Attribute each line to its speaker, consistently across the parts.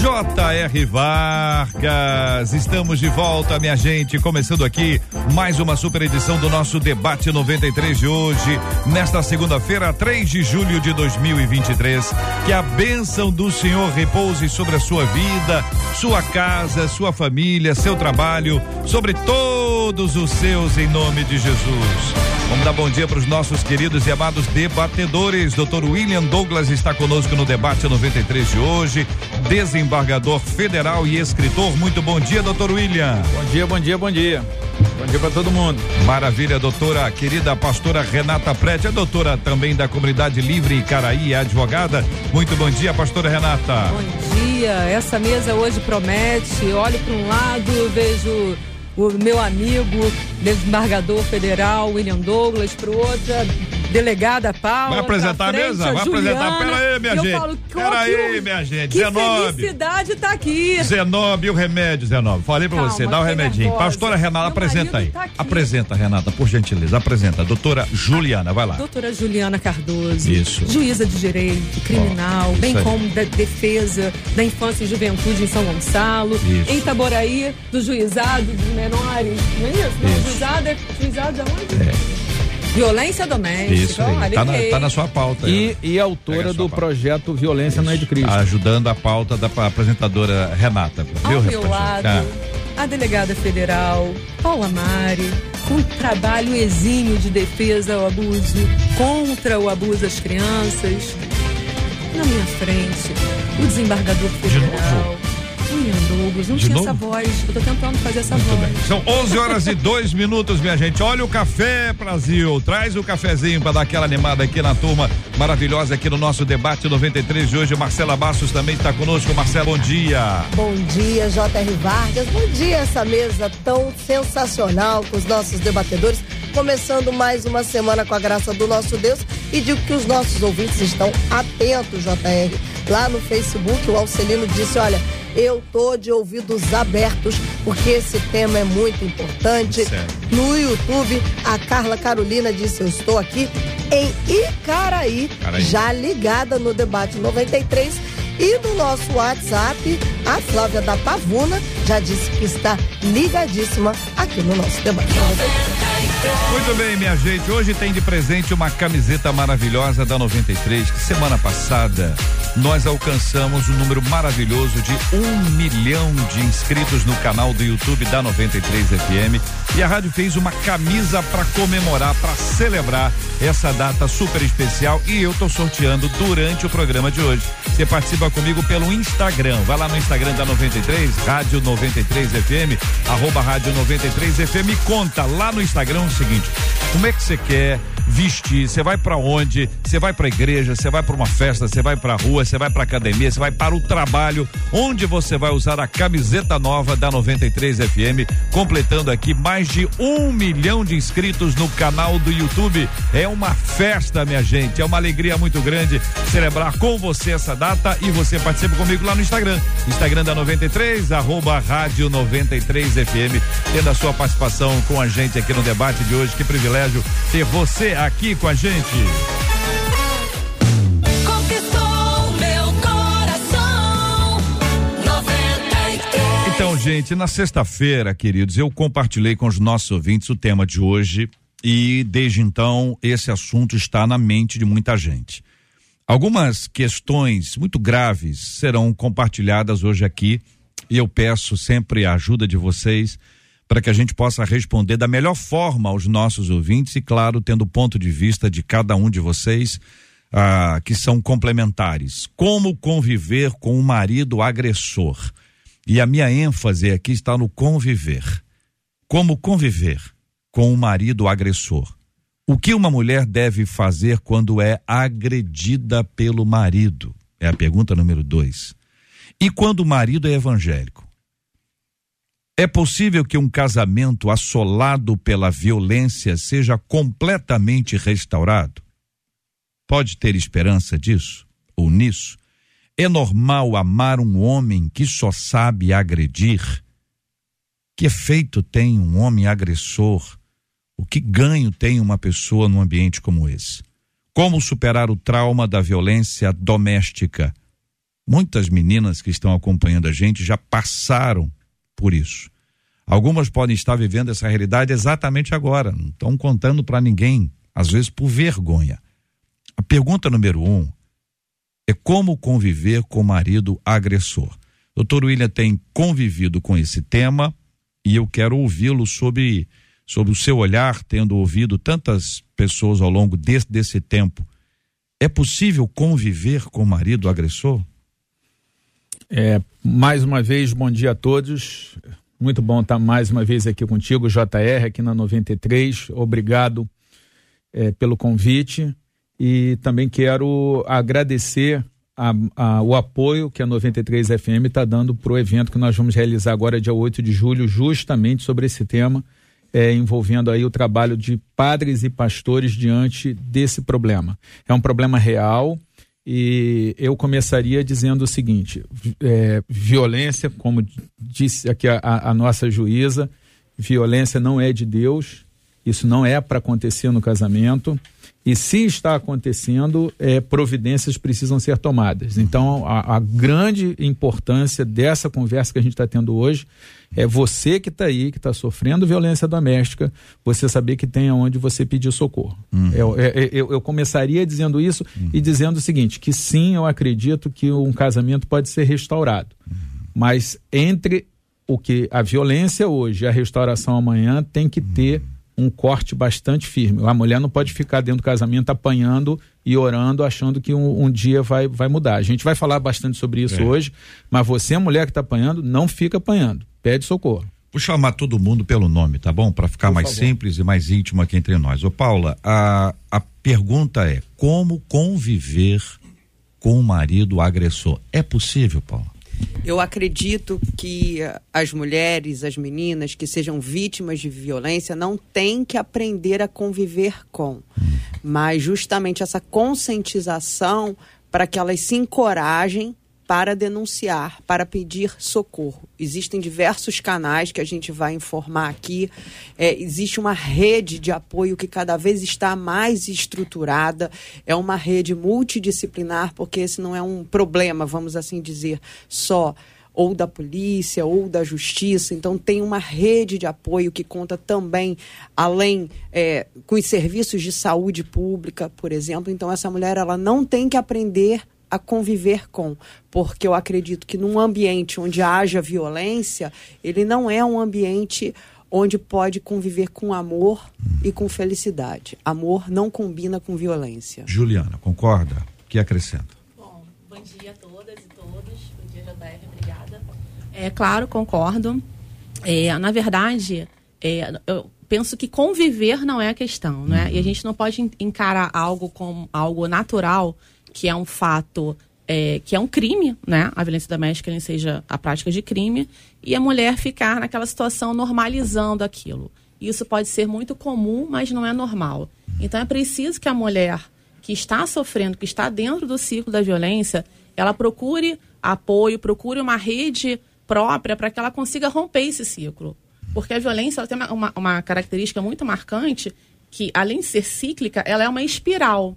Speaker 1: J.R. Vargas. Estamos de volta, minha gente. Começando aqui mais uma super edição do nosso Debate 93 de hoje, nesta segunda-feira, 3 de julho de 2023. Que a bênção do Senhor repouse sobre a sua vida, sua casa, sua família, seu trabalho, sobre todos os seus, em nome de Jesus. Vamos dar bom dia para os nossos queridos e amados debatedores. Dr. William Douglas está conosco no debate 93 de hoje, desembargador federal e escritor. Muito bom dia, doutor William.
Speaker 2: Bom dia, bom dia, bom dia. Bom dia para todo mundo.
Speaker 1: Maravilha, doutora querida pastora Renata Prete, a doutora também da comunidade Livre Caraí, advogada. Muito bom dia, pastora Renata.
Speaker 3: Bom dia. Essa mesa hoje promete. Olho para um lado, vejo o meu amigo, desembargador federal, William Douglas, para o outro, delegada Paula.
Speaker 1: Vai apresentar
Speaker 3: frente,
Speaker 1: a mesa? Vai
Speaker 3: Juliana,
Speaker 1: apresentar. Pera aí, minha gente.
Speaker 3: Falo,
Speaker 1: Pera aí, minha gente.
Speaker 3: Que
Speaker 1: Zenobe.
Speaker 3: felicidade tá aqui.
Speaker 1: Zenobe, e o remédio, Zenobe. Falei pra
Speaker 3: Calma,
Speaker 1: você, dá o
Speaker 3: fiquei
Speaker 1: remedinho.
Speaker 3: nervosa.
Speaker 1: Pastora Renata,
Speaker 3: Meu
Speaker 1: apresenta aí.
Speaker 3: tá
Speaker 1: apresenta, Renata, por gentileza. Apresenta. Doutora Juliana, vai lá.
Speaker 3: Doutora Juliana Cardoso,
Speaker 1: Isso.
Speaker 3: juíza de direito criminal,
Speaker 1: Ó,
Speaker 3: bem
Speaker 1: aí.
Speaker 3: como da defesa da infância e juventude em São Gonçalo,
Speaker 1: Isso.
Speaker 3: em Itaboraí, do juizado dos menores, não é isso? Não,
Speaker 1: Isso.
Speaker 3: juizado é juizado de onde? Violência doméstica.
Speaker 1: Isso aí. Tá na, tá na sua pauta.
Speaker 2: E, e autora do
Speaker 1: pauta.
Speaker 2: projeto Violência Não é de Cristo.
Speaker 1: Ajudando a pauta da apresentadora Renata. Viu,
Speaker 3: Ao meu
Speaker 1: rapaz?
Speaker 3: lado,
Speaker 1: Ah,
Speaker 3: a delegada federal, Paula Mari, com um trabalho exímio de defesa ao abuso, contra o abuso às crianças. Na minha frente, o desembargador federal, William Douglas. Não
Speaker 1: De
Speaker 3: tinha
Speaker 1: novo?
Speaker 3: essa voz, eu tô tentando fazer essa
Speaker 1: Muito
Speaker 3: voz.
Speaker 1: bem. São 11 horas e 2 minutos, minha gente. Olha o café, Brasil. Traz o cafezinho para dar aquela animada aqui na turma maravilhosa aqui no nosso debate 93 de hoje. Marcela Bastos também está conosco. Marcela, bom dia.
Speaker 4: Bom dia, J.R. Vargas. Bom dia, essa mesa tão sensacional com os nossos debatedores. Começando mais uma semana com a graça do nosso Deus. E digo que os nossos ouvintes estão atentos, J.R. Lá no Facebook, o Alcelino disse: Olha, eu tô de ouvidos abertos, porque esse tema é muito importante.
Speaker 1: Sério.
Speaker 4: No YouTube, a Carla Carolina disse: Eu estou aqui em Icaraí,
Speaker 1: Caraí.
Speaker 4: já ligada no debate 93. E no nosso WhatsApp, a Flávia da Pavuna já disse que está ligadíssima aqui no nosso debate.
Speaker 1: Muito bem, minha gente. Hoje tem de presente uma camiseta maravilhosa da 93, que semana passada nós alcançamos um número maravilhoso de um milhão de inscritos no canal do YouTube da 93 FM. E a rádio fez uma camisa para comemorar, para celebrar essa data super especial. E eu tô sorteando durante o programa de hoje. Você participa comigo pelo Instagram. Vai lá no Instagram da 93, Rádio 93 FM, arroba Rádio 93 FM. E conta lá no Instagram o seguinte: como é que você quer vestir? Você vai para onde? Você vai para igreja? Você vai para uma festa? Você vai para rua? Você vai para academia? Você vai para o trabalho? Onde você vai usar a camiseta nova da 93 FM? Completando aqui mais de um milhão de inscritos no canal do YouTube. É uma festa, minha gente. É uma alegria muito grande celebrar com você essa data e você participa comigo lá no Instagram. Instagram da 93, arroba Rádio 93 FM. Tendo a sua participação com a gente aqui no debate de hoje. Que privilégio ter você aqui com a gente. Gente, na sexta-feira, queridos, eu compartilhei com os nossos ouvintes o tema de hoje e desde então esse assunto está na mente de muita gente. Algumas questões muito graves serão compartilhadas hoje aqui e eu peço sempre a ajuda de vocês para que a gente possa responder da melhor forma aos nossos ouvintes e, claro, tendo o ponto de vista de cada um de vocês ah, que são complementares. Como conviver com um marido agressor? E a minha ênfase aqui está no conviver. Como conviver com um marido agressor? O que uma mulher deve fazer quando é agredida pelo marido? É a pergunta número dois. E quando o marido é evangélico? É possível que um casamento assolado pela violência seja completamente restaurado? Pode ter esperança disso ou nisso? É normal amar um homem que só sabe agredir? Que efeito tem um homem agressor? O que ganho tem uma pessoa num ambiente como esse? Como superar o trauma da violência doméstica? Muitas meninas que estão acompanhando a gente já passaram por isso. Algumas podem estar vivendo essa realidade exatamente agora, não estão contando para ninguém, às vezes por vergonha. A pergunta número um é como conviver com o marido agressor. Doutor William tem convivido com esse tema e eu quero ouvi-lo sobre, sobre o seu olhar, tendo ouvido tantas pessoas ao longo desse, desse tempo. É possível conviver com o marido agressor?
Speaker 2: É, mais uma vez, bom dia a todos. Muito bom estar mais uma vez aqui contigo, JR, aqui na 93. Obrigado é, pelo convite e também quero agradecer a, a, o apoio que a 93 FM está dando para o evento que nós vamos realizar agora, dia 8 de julho, justamente sobre esse tema, é, envolvendo aí o trabalho de padres e pastores diante desse problema. É um problema real e eu começaria dizendo o seguinte: é, violência, como disse aqui a, a nossa juíza, violência não é de Deus, isso não é para acontecer no casamento. E se está acontecendo, é, providências precisam ser tomadas. Então, a, a grande importância dessa conversa que a gente está tendo hoje é você que está aí, que está sofrendo violência doméstica, você saber que tem aonde você pedir socorro. Uhum. Eu, eu, eu, começaria dizendo isso uhum. e dizendo o seguinte: que sim, eu acredito que um casamento pode ser restaurado. Uhum. Mas entre o que a violência hoje e a restauração amanhã tem que ter um corte bastante firme. A mulher não pode ficar dentro do casamento apanhando e orando, achando que um, um dia vai, vai mudar. A gente vai falar bastante sobre isso é. hoje, mas você, mulher que está apanhando, não fica apanhando. Pede socorro.
Speaker 1: Vou chamar todo mundo pelo nome, tá bom? Para ficar Por mais favor. simples e mais íntimo aqui entre nós. Ô Paula, a, a pergunta é: como conviver com o marido agressor? É possível, Paula?
Speaker 5: Eu acredito que as mulheres, as meninas que sejam vítimas de violência não têm que aprender a conviver com, mas justamente essa conscientização para que elas se encorajem para denunciar, para pedir socorro. Existem diversos canais que a gente vai informar aqui. É, existe uma rede de apoio que cada vez está mais estruturada. É uma rede multidisciplinar, porque esse não é um problema, vamos assim dizer, só ou da polícia ou da justiça. Então, tem uma rede de apoio que conta também, além é, com os serviços de saúde pública, por exemplo. Então, essa mulher ela não tem que aprender a conviver com, porque eu acredito que num ambiente onde haja violência, ele não é um ambiente onde pode conviver com amor e com felicidade. Amor não combina com violência.
Speaker 1: Juliana, concorda? O que acrescenta?
Speaker 6: Bom, bom dia a todas e todos. Bom dia, JR, obrigada. É claro, concordo. É, na verdade, é, eu penso que conviver não é a questão, né? Uhum. E a gente não pode encarar algo como algo natural que é um fato é, que é um crime, né? A violência doméstica nem seja a prática de crime, e a mulher ficar naquela situação normalizando aquilo. Isso pode ser muito comum, mas não é normal. Então é preciso que a mulher que está sofrendo, que está dentro do ciclo da violência, ela procure apoio, procure uma rede própria para que ela consiga romper esse ciclo. Porque a violência tem uma, uma característica muito marcante que, além de ser cíclica, ela é uma espiral.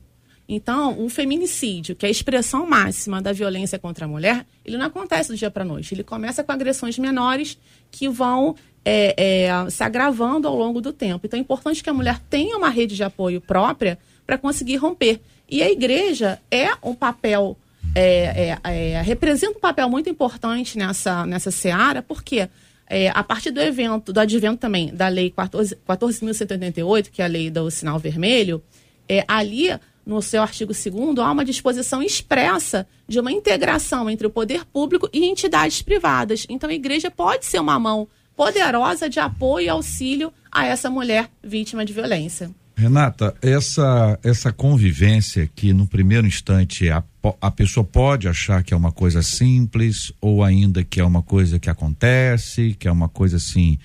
Speaker 6: Então, um feminicídio, que é a expressão máxima da violência contra a mulher, ele não acontece do dia para noite. Ele começa com agressões menores que vão é, é, se agravando ao longo do tempo. Então, é importante que a mulher tenha uma rede de apoio própria para conseguir romper. E a igreja é um papel, é, é, é representa um papel muito importante nessa, nessa seara, porque é, a partir do evento, do advento também da Lei 14.188, que é a lei do sinal vermelho, é, ali no seu artigo 2 há uma disposição expressa de uma integração entre o poder público e entidades privadas. Então, a igreja pode ser uma mão poderosa de apoio e auxílio a essa mulher vítima de violência.
Speaker 1: Renata, essa, essa convivência que no primeiro instante a, a pessoa pode achar que é uma coisa simples ou ainda que é uma coisa que acontece, que é uma coisa assim,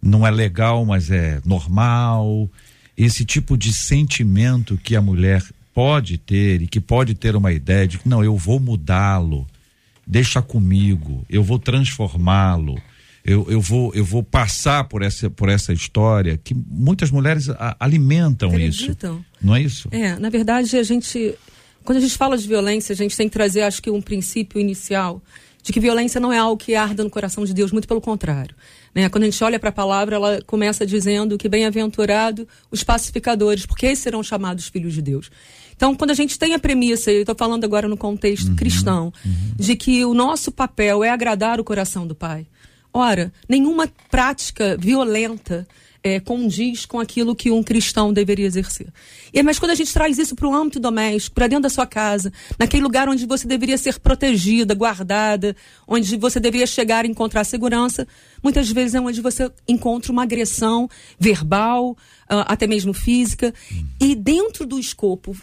Speaker 1: não é legal, mas é normal. Esse tipo de sentimento que a mulher pode ter e que pode ter uma ideia de que não, eu vou mudá-lo, deixa comigo, eu vou transformá-lo. Eu, eu vou eu vou passar por essa por essa história que muitas mulheres a- alimentam
Speaker 3: Acreditam.
Speaker 1: isso não é isso
Speaker 3: É, na verdade, a gente. Quando a gente fala de violência, a gente tem que trazer, acho que, um princípio inicial de que violência não é algo que arda no coração de Deus, muito pelo contrário. Né? Quando a gente olha para a palavra, ela começa dizendo que bem-aventurado os pacificadores, porque esses serão chamados filhos de Deus. Então, quando a gente tem a premissa, e eu estou falando agora no contexto cristão, de que o nosso papel é agradar o coração do Pai. Ora, nenhuma prática violenta é, condiz com aquilo que um cristão deveria exercer. E, mas quando a gente traz isso para o âmbito doméstico, para dentro da sua casa, naquele lugar onde você deveria ser protegida, guardada, onde você deveria chegar e encontrar segurança, muitas vezes é onde você encontra uma agressão verbal, ah, até mesmo física. E dentro do escopo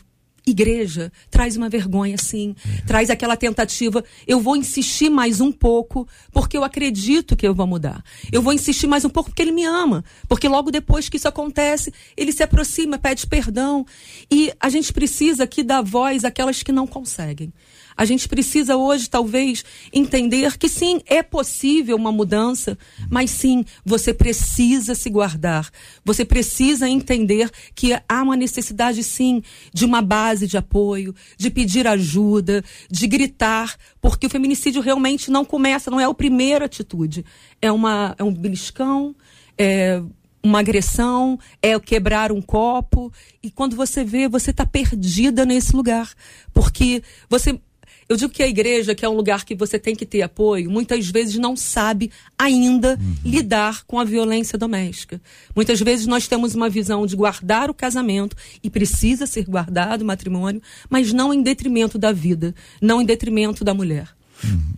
Speaker 3: igreja traz uma vergonha, sim. Traz aquela tentativa. Eu vou insistir mais um pouco, porque eu acredito que eu vou mudar. Eu vou insistir mais um pouco porque ele me ama. Porque logo depois que isso acontece, ele se aproxima, pede perdão. E a gente precisa aqui dar voz àquelas que não conseguem. A gente precisa hoje, talvez, entender que sim, é possível uma mudança, mas sim, você precisa se guardar. Você precisa entender que há uma necessidade, sim, de uma base de apoio, de pedir ajuda, de gritar, porque o feminicídio realmente não começa, não é a primeira atitude. É, uma, é um beliscão, é uma agressão, é quebrar um copo. E quando você vê, você está perdida nesse lugar. Porque você. Eu digo que a igreja, que é um lugar que você tem que ter apoio, muitas vezes não sabe ainda lidar com a violência doméstica. Muitas vezes nós temos uma visão de guardar o casamento, e precisa ser guardado o matrimônio, mas não em detrimento da vida, não em detrimento da mulher.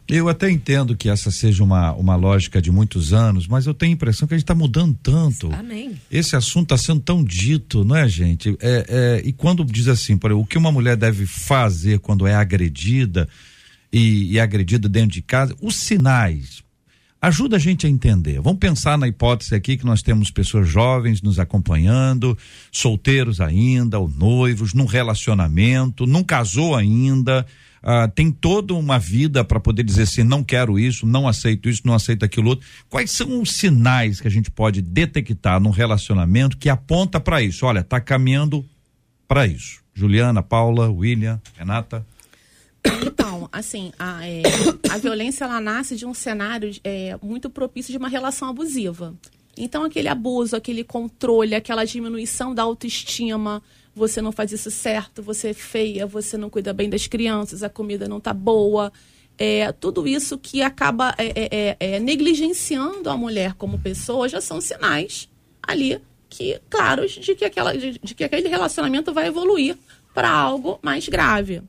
Speaker 1: Eu até entendo que essa seja uma, uma lógica de muitos anos mas eu tenho a impressão que a gente está mudando tanto
Speaker 3: Amém.
Speaker 1: esse assunto está sendo tão dito, não é, gente? É, é, e quando diz assim, por exemplo, o que uma mulher deve fazer quando é agredida e, e agredida dentro de casa, os sinais. Ajuda a gente a entender. Vamos pensar na hipótese aqui que nós temos pessoas jovens nos acompanhando, solteiros ainda, ou noivos, num relacionamento, não casou ainda, ah, tem toda uma vida para poder dizer assim, não quero isso, não aceito isso, não aceito aquilo outro. Quais são os sinais que a gente pode detectar num relacionamento que aponta para isso? Olha, tá caminhando para isso. Juliana, Paula, William, Renata.
Speaker 6: Então, assim, a, é, a violência ela nasce de um cenário é, muito propício de uma relação abusiva. Então, aquele abuso, aquele controle, aquela diminuição da autoestima, você não faz isso certo, você é feia, você não cuida bem das crianças, a comida não tá boa. É, tudo isso que acaba é, é, é, é, negligenciando a mulher como pessoa já são sinais ali que claros de que, aquela, de, de que aquele relacionamento vai evoluir para algo mais grave.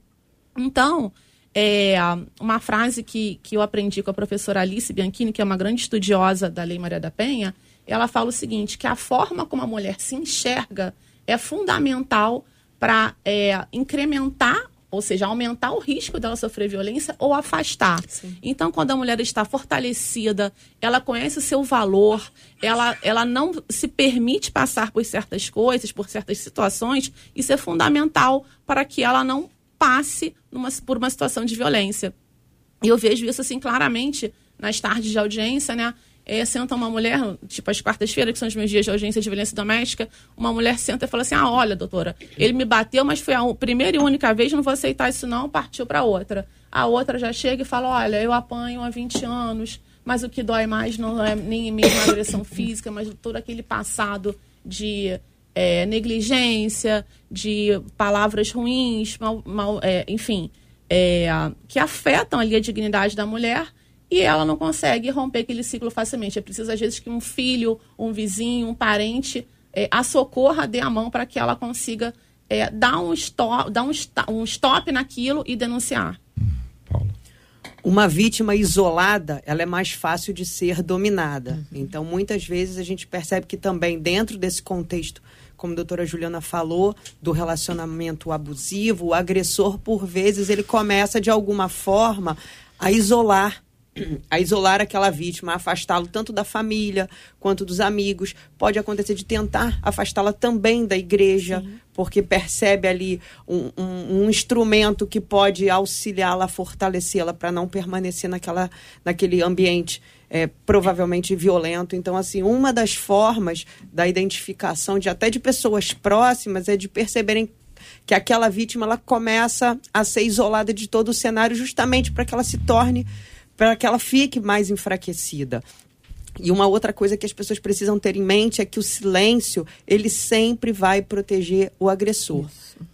Speaker 6: Então, é, uma frase que, que eu aprendi com a professora Alice Bianchini, que é uma grande estudiosa da Lei Maria da Penha, ela fala o seguinte, que a forma como a mulher se enxerga é fundamental para é, incrementar, ou seja, aumentar o risco dela sofrer violência ou afastar. Então, quando a mulher está fortalecida, ela conhece o seu valor, ela, ela não se permite passar por certas coisas, por certas situações, isso é fundamental para que ela não passe numa, por uma situação de violência. E eu vejo isso assim claramente nas tardes de audiência, né? É, senta uma mulher, tipo as quartas-feiras, que são os meus dias de audiência de violência doméstica, uma mulher senta e fala assim: Ah, olha, doutora, ele me bateu, mas foi a primeira e única vez, não vou aceitar isso, não, partiu para outra. A outra já chega e fala: Olha, eu apanho há 20 anos, mas o que dói mais não é nem mesmo a agressão física, mas todo aquele passado de é, negligência, de palavras ruins, mal, mal, é, enfim, é, que afetam ali a dignidade da mulher e ela não consegue romper aquele ciclo facilmente. É preciso, às vezes, que um filho, um vizinho, um parente é, a socorra, dê a mão para que ela consiga é, dar, um stop, dar um, um stop naquilo e denunciar.
Speaker 1: Paula.
Speaker 5: uma vítima isolada, ela é mais fácil de ser dominada. Então, muitas vezes a gente percebe que também dentro desse contexto, como a doutora Juliana falou, do relacionamento abusivo, o agressor, por vezes, ele começa de alguma forma a isolar a isolar aquela vítima, a afastá-lo tanto da família quanto dos amigos. Pode acontecer de tentar afastá-la também da igreja, porque percebe ali um, um- um instrumento que pode auxiliá-la, fortalecê-la para não permanecer naquela, naquele ambiente é, provavelmente violento. Então, assim, uma das formas da identificação de até de pessoas próximas é de perceberem que aquela vítima ela começa a ser isolada de todo o cenário justamente para que ela se torne para que ela fique mais enfraquecida. E uma outra coisa que as pessoas precisam ter em mente é que o silêncio, ele sempre vai proteger o agressor,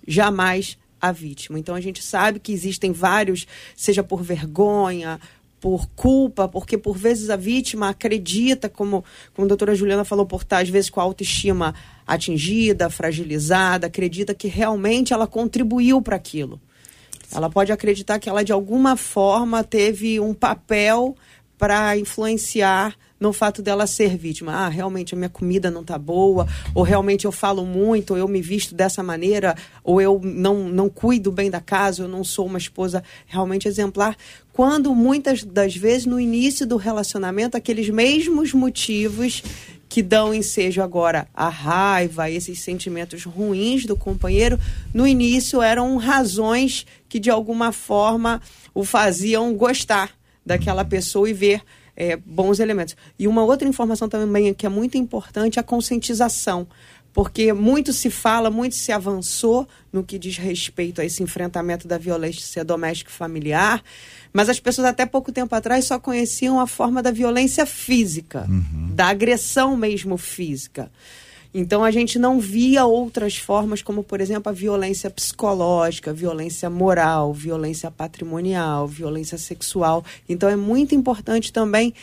Speaker 5: jamais a vítima. Então a gente sabe que existem vários, seja por vergonha, por culpa, porque por vezes a vítima acredita, como, como a doutora Juliana falou, por estar às vezes com a autoestima atingida, fragilizada, acredita que realmente ela contribuiu para aquilo. Ela pode acreditar que ela de alguma forma teve um papel para influenciar no fato dela ser vítima. Ah, realmente a minha comida não tá boa, ou realmente eu falo muito, ou eu me visto dessa maneira, ou eu não, não cuido bem da casa, eu não sou uma esposa realmente exemplar. Quando muitas das vezes no início do relacionamento, aqueles mesmos motivos que dão ensejo agora à raiva, esses sentimentos ruins do companheiro, no início eram razões que de alguma forma o faziam gostar daquela pessoa e ver é, bons elementos. E uma outra informação também que é muito importante é a conscientização. Porque muito se fala, muito se avançou no que diz respeito a esse enfrentamento da violência doméstica e familiar, mas as pessoas até pouco tempo atrás só conheciam a forma da violência física, da agressão mesmo física. Então a gente não via outras formas, como por exemplo a violência psicológica, violência moral, violência patrimonial, violência sexual. Então é muito importante também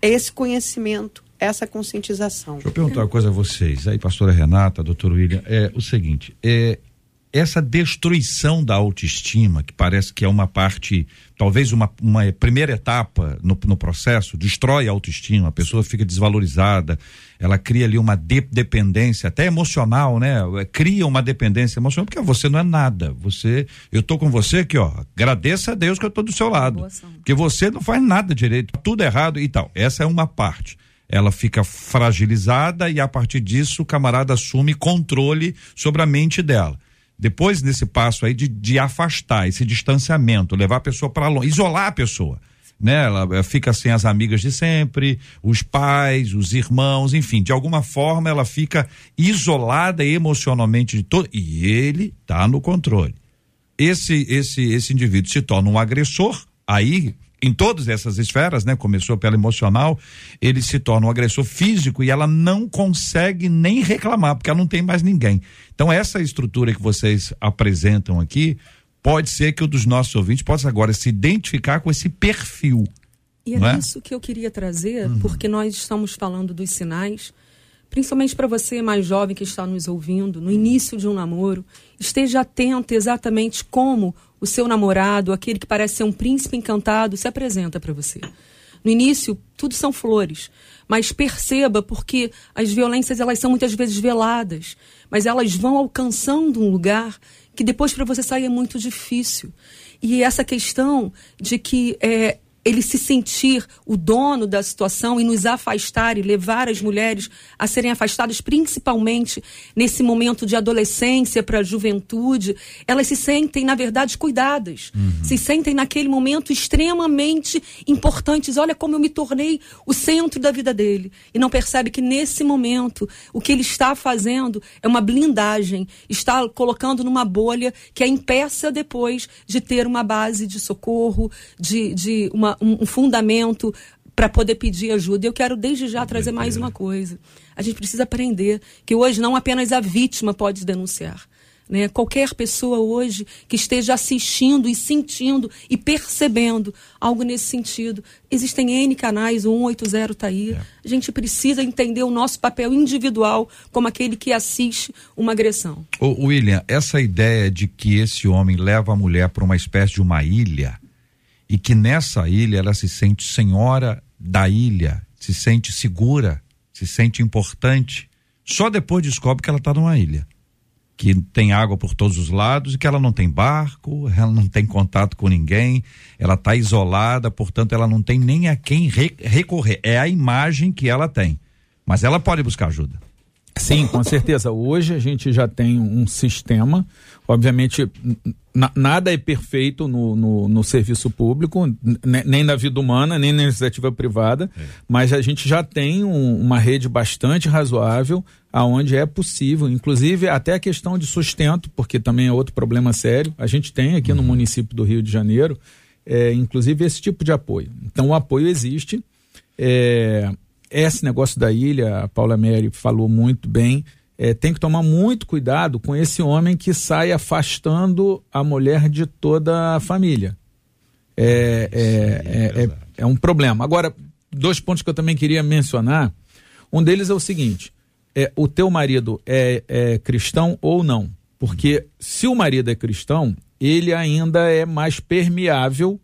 Speaker 5: esse conhecimento, essa conscientização.
Speaker 1: Deixa eu perguntar uma coisa a vocês, aí, pastora Renata, doutor William, é o seguinte, é essa destruição da autoestima, que parece que é uma parte, talvez uma, uma primeira etapa no, no processo, destrói a autoestima, a pessoa fica desvalorizada, ela cria ali uma de- dependência, até emocional, né? Cria uma dependência emocional, porque você não é nada. Você, eu tô com você aqui, ó. Agradeça a Deus que eu tô do seu lado. Porque você não faz nada direito, tudo errado e tal. Essa é uma parte ela fica fragilizada e a partir disso o camarada assume controle sobre a mente dela. Depois nesse passo aí de, de afastar esse distanciamento, levar a pessoa para longe, isolar a pessoa, né? Ela eh, fica sem as amigas de sempre, os pais, os irmãos, enfim, de alguma forma ela fica isolada emocionalmente de todo e ele tá no controle. Esse esse esse indivíduo se torna um agressor, aí em todas essas esferas, né? Começou pela emocional, ele se torna um agressor físico e ela não consegue nem reclamar, porque ela não tem mais ninguém. Então, essa estrutura que vocês apresentam aqui, pode ser que o dos nossos ouvintes possa agora se identificar com esse perfil.
Speaker 3: E é
Speaker 1: é?
Speaker 3: isso que eu queria trazer, porque nós estamos falando dos sinais, principalmente para você mais jovem que está nos ouvindo, no início de um namoro, esteja atento exatamente como o seu namorado, aquele que parece ser um príncipe encantado, se apresenta para você. No início, tudo são flores, mas perceba porque as violências elas são muitas vezes veladas, mas elas vão alcançando um lugar que depois para você sair é muito difícil. E essa questão de que é, ele se sentir o dono da situação e nos afastar e levar as mulheres a serem afastadas, principalmente nesse momento de adolescência para a juventude, elas se sentem, na verdade, cuidadas. Se sentem naquele momento extremamente importantes. Olha como eu me tornei o centro da vida dele. E não percebe que nesse momento o que ele está fazendo é uma blindagem, está colocando numa bolha que a impeça depois de ter uma base de socorro, de, de uma, um, um fundamento para poder pedir ajuda. Eu quero desde já trazer mais uma coisa. A gente precisa aprender que hoje não apenas a vítima pode denunciar. Né? Qualquer pessoa hoje que esteja assistindo e sentindo e percebendo algo nesse sentido. Existem N canais, o 180 está aí. A gente precisa entender o nosso papel individual como aquele que assiste uma agressão.
Speaker 1: Ô, William, essa ideia de que esse homem leva a mulher para uma espécie de uma ilha e que nessa ilha ela se sente senhora da ilha, se sente segura, se sente importante. Só depois descobre que ela está numa ilha, que tem água por todos os lados e que ela não tem barco, ela não tem contato com ninguém, ela está isolada, portanto ela não tem nem a quem re- recorrer. É a imagem que ela tem, mas ela pode buscar ajuda.
Speaker 2: Sim, com certeza. Hoje a gente já tem um sistema. Obviamente, na- nada é perfeito no, no, no serviço público, ne- nem na vida humana, nem na iniciativa privada, mas a gente já tem um- uma rede bastante razoável aonde é possível, inclusive até a questão de sustento, porque também é outro problema sério. A gente tem aqui no município do Rio de Janeiro, é, inclusive esse tipo de apoio. Então o apoio existe. É, esse negócio da ilha, a Paula Mary falou muito bem. é, tem que tomar muito cuidado com esse homem que sai afastando a mulher de toda a família. É, é, é, é, é um problema. Agora, dois pontos que eu também queria mencionar. Um deles é o seguinte: é, o teu marido é, é cristão ou não? Porque se o marido é cristão, ele ainda é mais permeável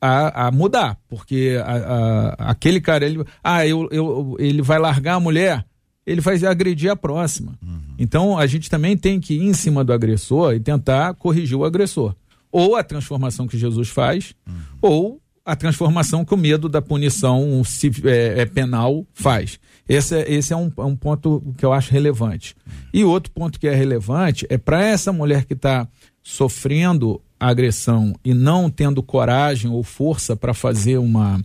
Speaker 2: a, a, mudar, porque a, a- aquele cara, ele, ah, eu, eu, ele vai largar a mulher, ele vai agredir a próxima. Então a gente também tem que ir em cima do agressor e tentar corrigir o agressor. Ou a transformação que Jesus faz, ou a transformação que o medo da punição é, é penal faz. Esse é, esse é um, é um ponto que eu acho relevante. E outro ponto que é relevante é para essa mulher que está sofrendo agressão e não tendo coragem ou força para fazer uma.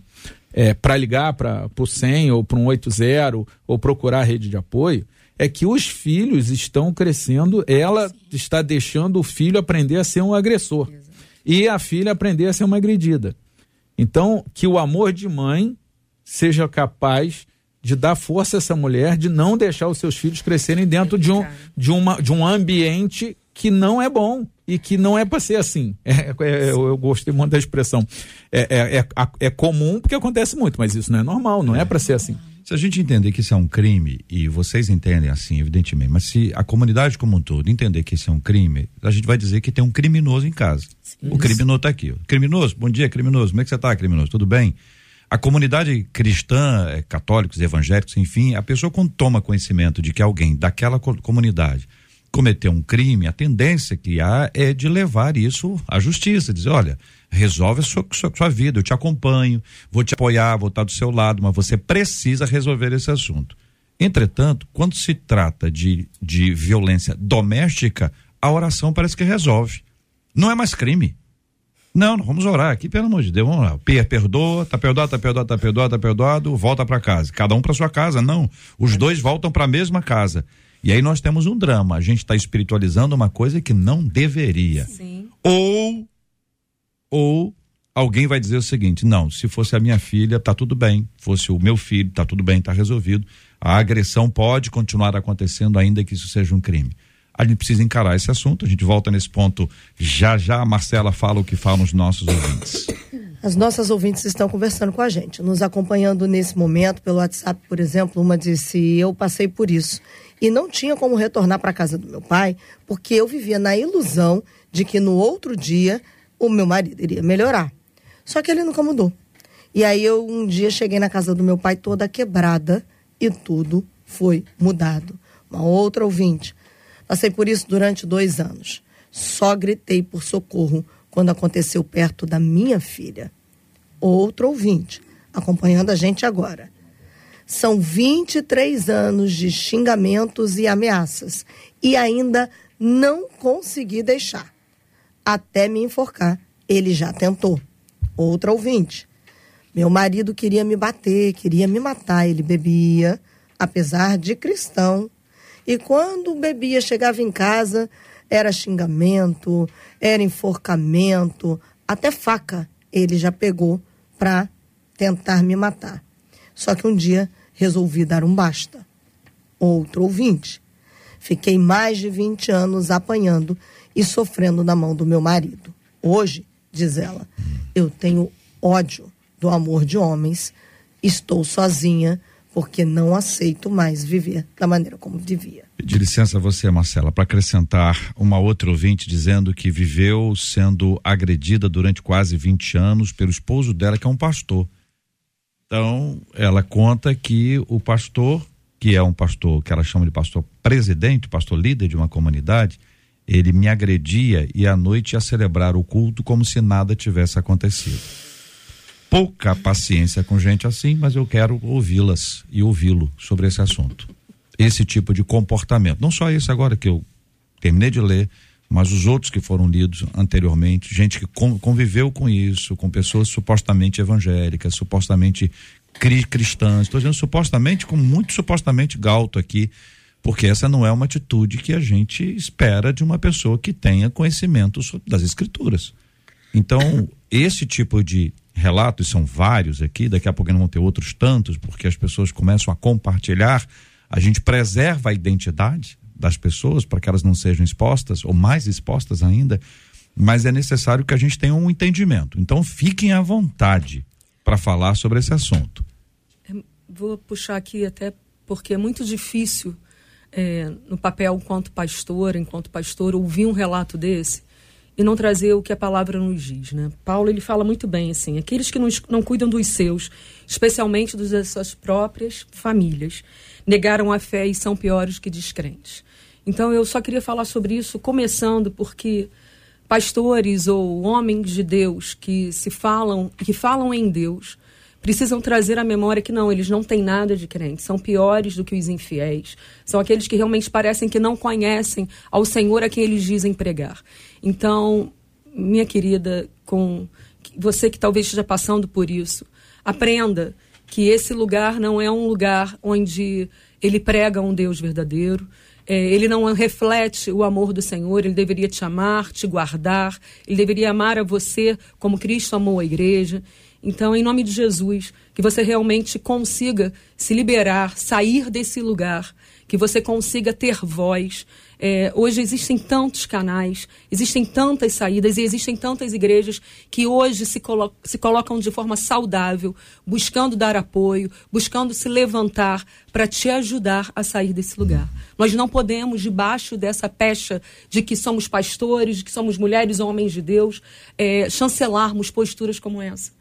Speaker 2: para ligar para o 100 ou para um 80 ou procurar a rede de apoio, é que os filhos estão crescendo, ela está deixando o filho aprender a ser um agressor e a filha aprender a ser uma agredida. Então, que o amor de mãe seja capaz de dar força a essa mulher de não deixar os seus filhos crescerem dentro de um, de uma, de um ambiente que não é bom e que não é para ser assim. É, é, eu, eu gostei muito da expressão. É, é, é, é comum porque acontece muito, mas isso não é normal, não é para ser assim.
Speaker 1: Se a gente entender que isso é um crime, e vocês entendem assim, evidentemente, mas se a comunidade como um todo entender que isso é um crime, a gente vai dizer que tem um criminoso em casa. O criminoso está aqui. Criminoso, bom dia, criminoso. Como é que você está, criminoso? Tudo bem? A comunidade cristã, católicos, evangélicos, enfim, a pessoa quando toma conhecimento de que alguém daquela co- comunidade cometeu um crime, a tendência que há é de levar isso à justiça, dizer, olha, resolve a sua, sua, sua vida, eu te acompanho, vou te apoiar, vou estar do seu lado, mas você precisa resolver esse assunto. Entretanto, quando se trata de, de violência doméstica, a oração parece que resolve. Não é mais crime. Não, vamos orar aqui, pelo amor de Deus, vamos lá. Per- Perdoa, tá perdoado, tá perdoado, tá perdoado, tá perdoado, volta para casa. Cada um para sua casa, não. Os dois voltam para a mesma casa. E aí nós temos um drama. A gente está espiritualizando uma coisa que não deveria.
Speaker 3: Sim.
Speaker 1: Ou, ou alguém vai dizer o seguinte: não, se fosse a minha filha, tá tudo bem. Fosse o meu filho, tá tudo bem, tá resolvido. A agressão pode continuar acontecendo, ainda que isso seja um crime. A gente precisa encarar esse assunto. A gente volta nesse ponto já já. A Marcela fala o que falam os nossos ouvintes.
Speaker 4: As nossas ouvintes estão conversando com a gente, nos acompanhando nesse momento pelo WhatsApp, por exemplo. Uma disse: Eu passei por isso e não tinha como retornar para casa do meu pai, porque eu vivia na ilusão de que no outro dia o meu marido iria melhorar. Só que ele nunca mudou. E aí eu um dia cheguei na casa do meu pai toda quebrada e tudo foi mudado. Uma outra ouvinte. Passei por isso durante dois anos. Só gritei por socorro quando aconteceu perto da minha filha. Outro ouvinte, acompanhando a gente agora. São 23 anos de xingamentos e ameaças e ainda não consegui deixar. Até me enforcar, ele já tentou. Outra ouvinte. Meu marido queria me bater, queria me matar. Ele bebia, apesar de cristão. E quando bebia, chegava em casa, era xingamento, era enforcamento, até faca ele já pegou para tentar me matar. Só que um dia resolvi dar um basta. Outro ouvinte. Fiquei mais de 20 anos apanhando e sofrendo na mão do meu marido. Hoje, diz ela, eu tenho ódio do amor de homens, estou sozinha porque não aceito mais viver da maneira como vivia.
Speaker 1: De licença você, Marcela, para acrescentar uma outra ouvinte dizendo que viveu sendo agredida durante quase 20 anos pelo esposo dela, que é um pastor. Então, ela conta que o pastor, que é um pastor que ela chama de pastor presidente, pastor líder de uma comunidade, ele me agredia e à noite ia celebrar o culto como se nada tivesse acontecido. Pouca paciência com gente assim, mas eu quero ouvi-las e ouvi-lo sobre esse assunto. Esse tipo de comportamento. Não só esse agora que eu terminei de ler, mas os outros que foram lidos anteriormente, gente que con- conviveu com isso, com pessoas supostamente evangélicas, supostamente cri cristãs. Estou dizendo supostamente, com muito supostamente galto aqui, porque essa não é uma atitude que a gente espera de uma pessoa que tenha conhecimento das escrituras. Então, esse tipo de relato, e são vários aqui, daqui a pouco não vão ter outros tantos, porque as pessoas começam a compartilhar, a gente preserva a identidade das pessoas para que elas não sejam expostas, ou mais expostas ainda, mas é necessário que a gente tenha um entendimento. Então, fiquem à vontade para falar sobre esse assunto.
Speaker 3: Vou puxar aqui até porque é muito difícil é, no papel enquanto pastor, enquanto pastor, ouvir um relato desse e não trazer o que a palavra nos diz, né? Paulo ele fala muito bem assim, aqueles que não, não cuidam dos seus, especialmente dos das suas próprias famílias, negaram a fé e são piores que descrentes. Então eu só queria falar sobre isso começando porque pastores ou homens de Deus que se falam, que falam em Deus, precisam trazer à memória que não, eles não têm nada de crente, são piores do que os infiéis, são aqueles que realmente parecem que não conhecem ao Senhor a quem eles dizem pregar. Então, minha querida, com você que talvez esteja passando por isso, aprenda que esse lugar não é um lugar onde ele prega um Deus verdadeiro, é, ele não reflete o amor do Senhor, ele deveria te amar, te guardar, ele deveria amar a você como Cristo amou a igreja. Então, em nome de Jesus, que você realmente consiga se liberar, sair desse lugar, que você consiga ter voz. É, hoje existem tantos canais, existem tantas saídas e existem tantas igrejas que hoje se, colo se colocam de forma saudável, buscando dar apoio, buscando se levantar para te ajudar a sair desse lugar. Nós não podemos, debaixo dessa pecha de que somos pastores, de que somos mulheres ou homens de Deus, é, chancelarmos posturas como essa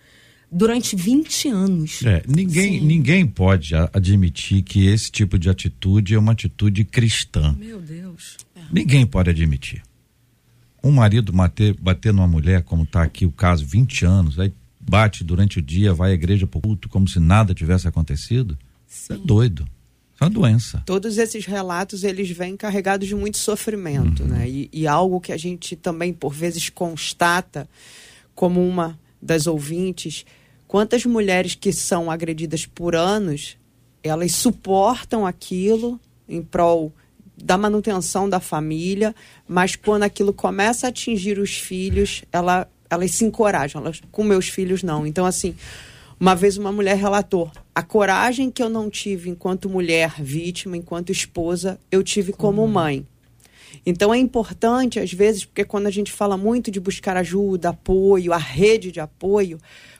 Speaker 3: durante 20 anos.
Speaker 1: É, ninguém, ninguém pode admitir que esse tipo de atitude é uma atitude cristã.
Speaker 3: Meu Deus.
Speaker 1: Ninguém pode admitir. Um marido bater, bater numa mulher, como está aqui o caso, 20 anos, aí bate durante o dia, vai à igreja pro culto como se nada tivesse acontecido. Isso é doido. Isso é uma doença.
Speaker 5: Todos esses relatos, eles vêm carregados de muito sofrimento, né? E, e algo que a gente também, por vezes, constata como uma das ouvintes, quantas mulheres que são agredidas por anos, elas suportam aquilo em prol da manutenção da família, mas quando aquilo começa a atingir os filhos, ela, elas se encorajam. Elas, com meus filhos, não. Então, assim, uma vez uma mulher relatou: a coragem que eu não tive enquanto mulher vítima, enquanto esposa, eu tive como mãe. Então é importante, às vezes, porque quando a gente fala muito de buscar ajuda, apoio, a rede de apoio,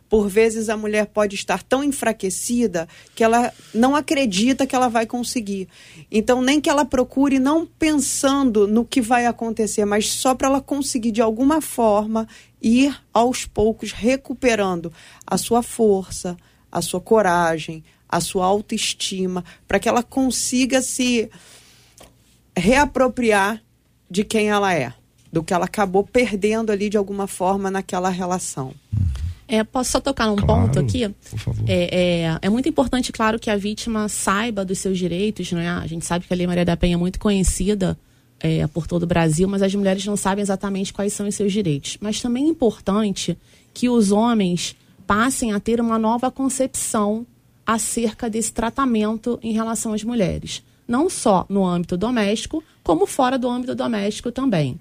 Speaker 5: por vezes a mulher pode estar tão enfraquecida que ela não acredita que ela vai conseguir. Então, nem que ela procure, não pensando no que vai acontecer, mas só para ela conseguir, de alguma forma, ir aos poucos recuperando a sua força, a sua coragem, a sua autoestima, para que ela consiga se reapropriar de quem ela é, do que ela acabou perdendo ali de alguma forma naquela relação.
Speaker 6: É, posso só tocar num
Speaker 1: Claro,
Speaker 6: ponto aqui?
Speaker 1: por favor.
Speaker 6: É, é, é muito importante, claro, que a vítima saiba dos seus direitos, é? A gente sabe que a Lei Maria da Penha é muito conhecida é, por todo o Brasil, mas as mulheres não sabem exatamente quais são os seus direitos. Mas também é importante que os homens passem a ter uma nova concepção acerca desse tratamento em relação às mulheres. Não só no âmbito doméstico, como fora do âmbito doméstico também.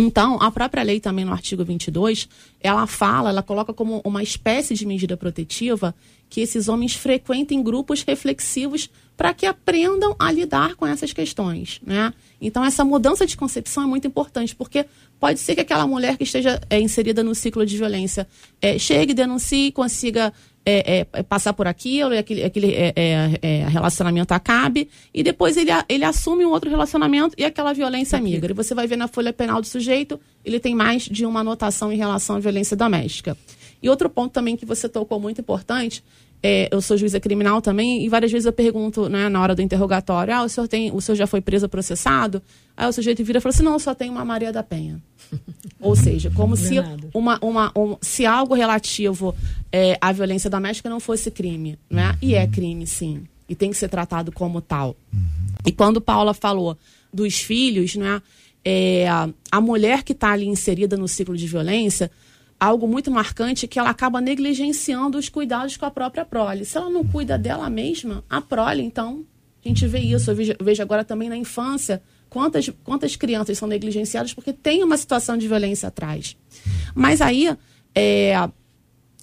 Speaker 6: Então, a própria lei também no artigo 22, ela fala, ela coloca como uma espécie de medida protetiva que esses homens frequentem grupos reflexivos para que aprendam a lidar com essas questões, né? Então, essa mudança de concepção é muito importante, porque pode ser que aquela mulher que esteja é, inserida no ciclo de violência é, chegue, denuncie, consiga é, é, passar por aquilo, e aquele, aquele é, é, é, relacionamento acabe, e depois ele, ele assume um outro relacionamento e aquela violência migra. E você vai ver na folha penal do sujeito, ele tem mais de uma anotação em relação à violência doméstica. E outro ponto também que você tocou muito importante, é, eu sou juíza criminal também, e várias vezes eu pergunto, né, na hora do interrogatório, ah, o senhor, tem, o senhor já foi preso processado? Aí o sujeito vira e fala assim, não, eu só tenho uma Maria da Penha. Ou seja, como se,
Speaker 3: Verdade.
Speaker 6: uma, uma, um- se algo relativo é, à violência doméstica não fosse crime. Né? E é crime, sim. E tem que ser tratado como tal. E quando Paula falou dos filhos, né, é, a mulher que está ali inserida no ciclo de violência, algo muito marcante que ela acaba negligenciando os cuidados com a própria prole. Se ela não cuida dela mesma, a prole, então, a gente vê isso. Eu vejo agora também na infância quantas, quantas crianças são negligenciadas porque tem uma situação de violência atrás. Mas aí, é,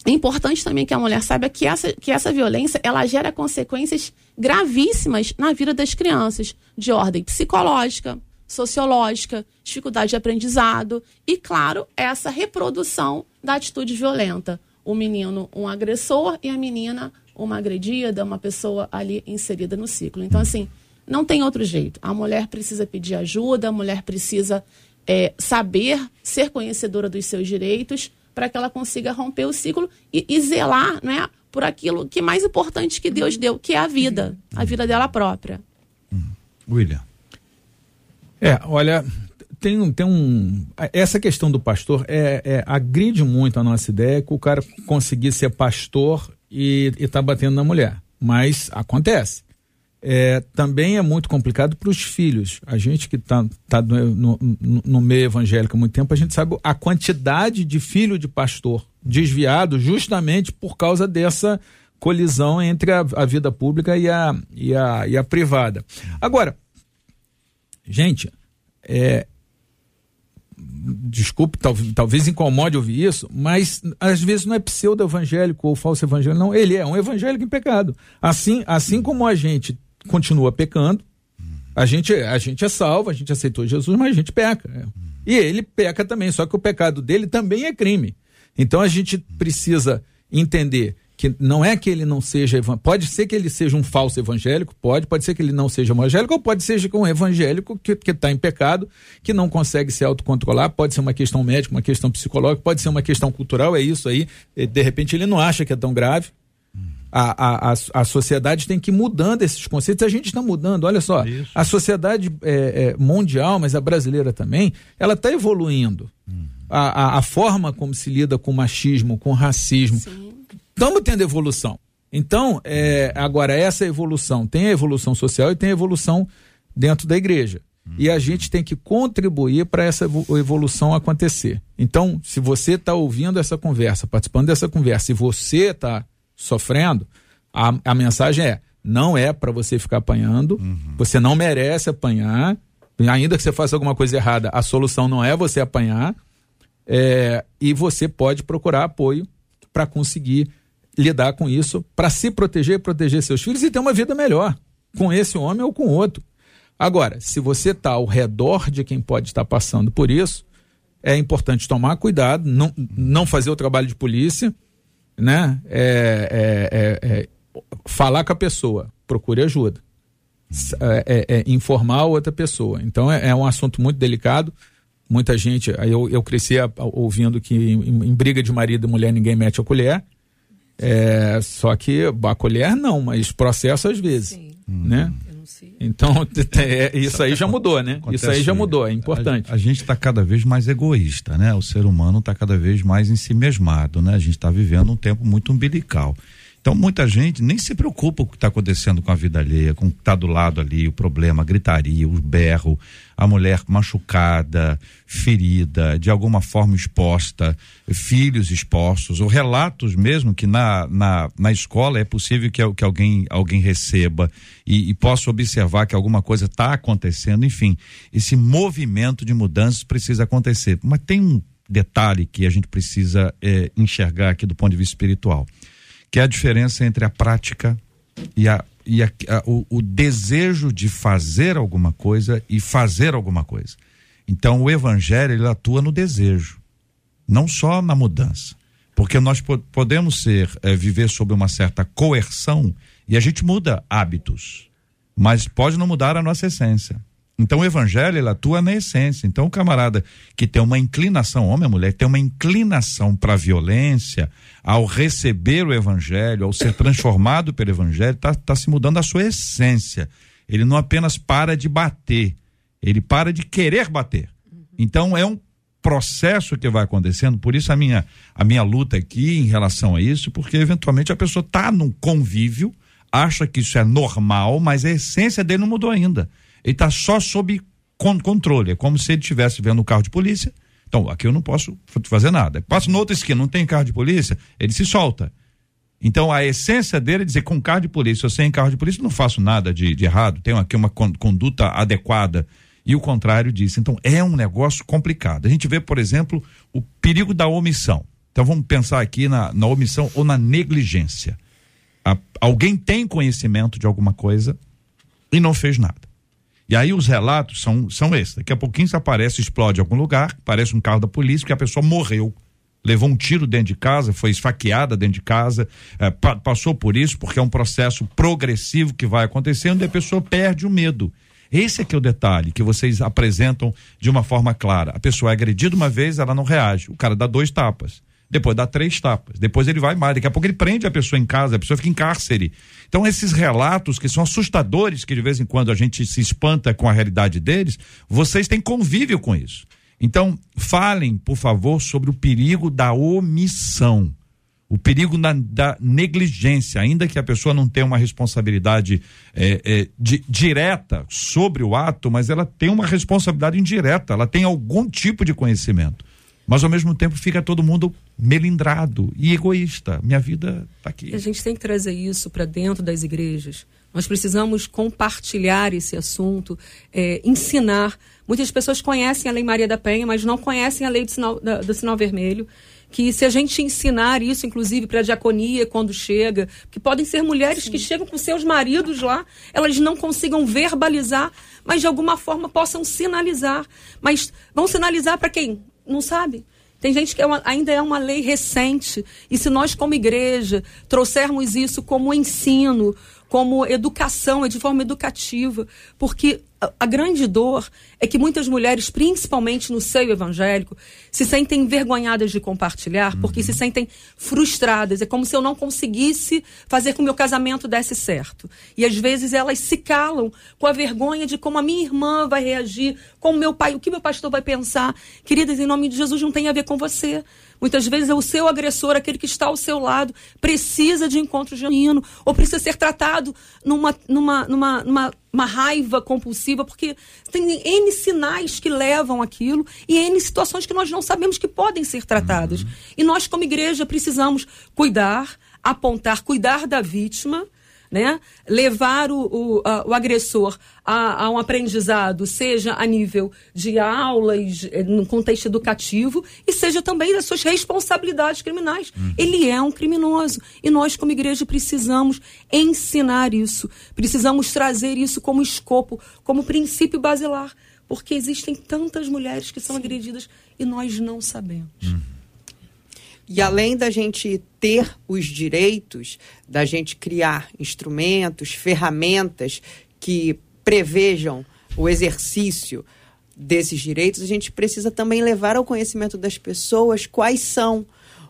Speaker 6: é importante também que a mulher saiba que essa, que essa violência ela gera consequências gravíssimas na vida das crianças, de ordem psicológica, sociológica, dificuldade de aprendizado e, claro, essa reprodução da atitude violenta. O menino, um agressor, e a menina, uma agredida, uma pessoa ali inserida no ciclo. Então, assim, não tem outro jeito. A mulher precisa pedir ajuda, a mulher precisa é, saber, ser conhecedora dos seus direitos, para que ela consiga romper o ciclo e, e zelar né, por aquilo que é mais importante que Deus deu, que é a vida, a vida dela própria.
Speaker 1: William.
Speaker 2: É, olha, tem, tem um. Essa questão do pastor é, é, agride muito a nossa ideia que o cara conseguir ser pastor e, e tá batendo na mulher. Mas acontece. É, também é muito complicado para os filhos. A gente que está tá no- no- no meio evangélico há muito tempo, a gente sabe a quantidade de filho de pastor desviado justamente por causa dessa colisão entre a, a vida pública e a, e, a, e a privada. Agora, gente, é, desculpe, tal- talvez incomode ouvir isso, mas às vezes não é pseudo-evangélico ou falso evangélico, não, ele é um evangélico em pecado. Assim, assim como a gente continua pecando, a gente, a gente é salvo, a gente aceitou Jesus, mas a gente peca. E ele peca também, só que o pecado dele também é crime. Então a gente precisa entender que não é que ele não seja pode ser que ele seja um falso evangélico, pode, pode ser que ele não seja evangélico, ou pode ser que um evangélico que está em pecado, que não consegue se autocontrolar, pode ser uma questão médica, uma questão psicológica, pode ser uma questão cultural, é isso aí. De repente ele não acha que é tão grave. A, a, a, a sociedade tem que ir mudando esses conceitos. A gente está mudando, olha só. A sociedade é, é, mundial, mas a brasileira também, ela está evoluindo. A, a, a forma como se lida com machismo, com racismo. Estamos tendo evolução. Então, é, agora, essa evolução tem a evolução social e tem a evolução dentro da igreja. E a gente tem que contribuir para essa evo- evolução acontecer. Então, se você está ouvindo essa conversa, participando dessa conversa, e você está sofrendo, a, a mensagem é: não é para você ficar apanhando, você não merece apanhar, ainda que você faça alguma coisa errada, a solução não é você apanhar, é, e você pode procurar apoio para conseguir lidar com isso, para se proteger, proteger seus filhos e ter uma vida melhor com esse homem ou com outro. Agora, se você está ao redor de quem pode estar passando por isso, é importante tomar cuidado, não, não fazer o trabalho de polícia, né? É, é, é, é, falar com a pessoa, procure ajuda. É, é, informar outra pessoa. Então é, um assunto muito delicado. Muita gente, eu, eu cresci ouvindo que em, em briga de marido e mulher ninguém mete a colher. É, só que a colher não, mas processo às vezes. Né? Então, é, isso aí já mudou, né? Isso aí já mudou, é importante.
Speaker 1: A, a gente está cada vez mais egoísta, né? O ser humano está cada vez mais em si mesmado, né? A gente está vivendo um tempo muito umbilical. Então, muita gente nem se preocupa com o que está acontecendo com a vida alheia, com o que está do lado ali, o problema, a gritaria, o berro, a mulher machucada, ferida, de alguma forma exposta, filhos expostos, ou relatos mesmo que na, na, na escola é possível que, que alguém, alguém receba e, e possa observar que alguma coisa está acontecendo. Enfim, esse movimento de mudanças precisa acontecer. Mas tem um detalhe que a gente precisa eh, enxergar aqui do ponto de vista espiritual que é a diferença entre a prática e, a, e a, a- o, o desejo de fazer alguma coisa e fazer alguma coisa. Então, o evangelho ele atua no desejo, não só na mudança. Porque nós po- podemos ser, eh, viver sob uma certa coerção e a gente muda hábitos, mas pode não mudar a nossa essência. Então o evangelho ele atua na essência. Então o camarada que tem uma inclinação, homem ou mulher, tem uma inclinação para a violência, ao receber o evangelho, ao ser transformado pelo evangelho, está tá se mudando a sua essência. Ele não apenas para de bater, ele para de querer bater. Então é um processo que vai acontecendo, por isso a minha a minha luta aqui em relação a isso, porque eventualmente a pessoa está num convívio, acha que isso é normal, mas a essência dele não mudou ainda. Ele está só sob con- controle, é como se ele estivesse vendo um carro de polícia. Então, aqui eu não posso fazer nada. Passa no outra esquina, não tem carro de polícia, ele se solta. Então a essência dele é dizer com carro de polícia, eu sem carro de polícia não faço nada de, de errado, tenho aqui uma con- conduta adequada. E o contrário disso. Então é um negócio complicado. A gente vê, por exemplo, o perigo da omissão. Então vamos pensar aqui na, na omissão ou na negligência. A- alguém tem conhecimento de alguma coisa e não fez nada. E aí os relatos são, são esses. Daqui a pouquinho se aparece, explode em algum lugar, parece um carro da polícia, porque a pessoa morreu. Levou um tiro dentro de casa, foi esfaqueada dentro de casa, eh, pa- passou por isso, porque é um processo progressivo que vai acontecendo e a pessoa perde o medo. Esse é que é o detalhe que vocês apresentam de uma forma clara. A pessoa é agredida uma vez, ela não reage. O cara dá dois tapas. Depois dá três tapas. Depois ele vai mais. Daqui a pouco ele prende a pessoa em casa, a pessoa fica em cárcere. Então, esses relatos que são assustadores, que de vez em quando a gente se espanta com a realidade deles, vocês têm convívio com isso. Então, falem, por favor, sobre o perigo da omissão. O perigo da negligência, ainda que a pessoa não tenha uma responsabilidade eh, eh, di- direta sobre o ato, mas ela tem uma responsabilidade indireta, ela tem algum tipo de conhecimento. Mas ao mesmo tempo fica todo mundo melindrado e egoísta. Minha vida está aqui.
Speaker 3: A gente tem que trazer isso para dentro das igrejas. Nós precisamos compartilhar esse assunto, eh, ensinar. Muitas pessoas conhecem a Lei Maria da Penha, mas não conhecem a Lei do Sinal, da- do sinal Vermelho. Que se a gente ensinar isso, inclusive, para a diaconia quando chega, que podem ser mulheres que chegam com seus maridos lá, elas não consigam verbalizar, mas de alguma forma possam sinalizar. Mas vão sinalizar para quem? Não sabe? Tem gente que é uma- ainda é uma lei recente. E se nós, como igreja, trouxermos isso como ensino, como educação, é de forma educativa, porque a, grande dor é que muitas mulheres, principalmente no seio evangélico, se sentem envergonhadas de compartilhar, porque se sentem frustradas. É como se eu não conseguisse fazer com que o meu casamento desse certo. E às vezes elas se calam com a vergonha de como a minha irmã vai reagir, como meu pai, o que meu pastor vai pensar. Queridas, em nome de Jesus, não tem a ver com você. Muitas vezes é o seu agressor, aquele que está ao seu lado, precisa de encontro genuíno, ou precisa ser tratado numa, numa, numa, numa uma raiva compulsiva, porque tem N sinais que levam aquilo e N situações que nós não sabemos que podem ser tratadas. E nós, como igreja, precisamos cuidar, apontar, cuidar da vítima, né? levar o, o, a- o agressor a, a um aprendizado, seja a nível de aulas, eh, no contexto educativo, e seja também das suas responsabilidades criminais. Ele é um criminoso. E nós, como igreja, precisamos ensinar isso, precisamos trazer isso como escopo, como princípio basilar. Porque existem tantas mulheres que são agredidas e nós não sabemos.
Speaker 5: E além da gente ter os direitos, da gente criar instrumentos, ferramentas que prevejam o exercício desses direitos, a gente precisa também levar ao conhecimento das pessoas quais são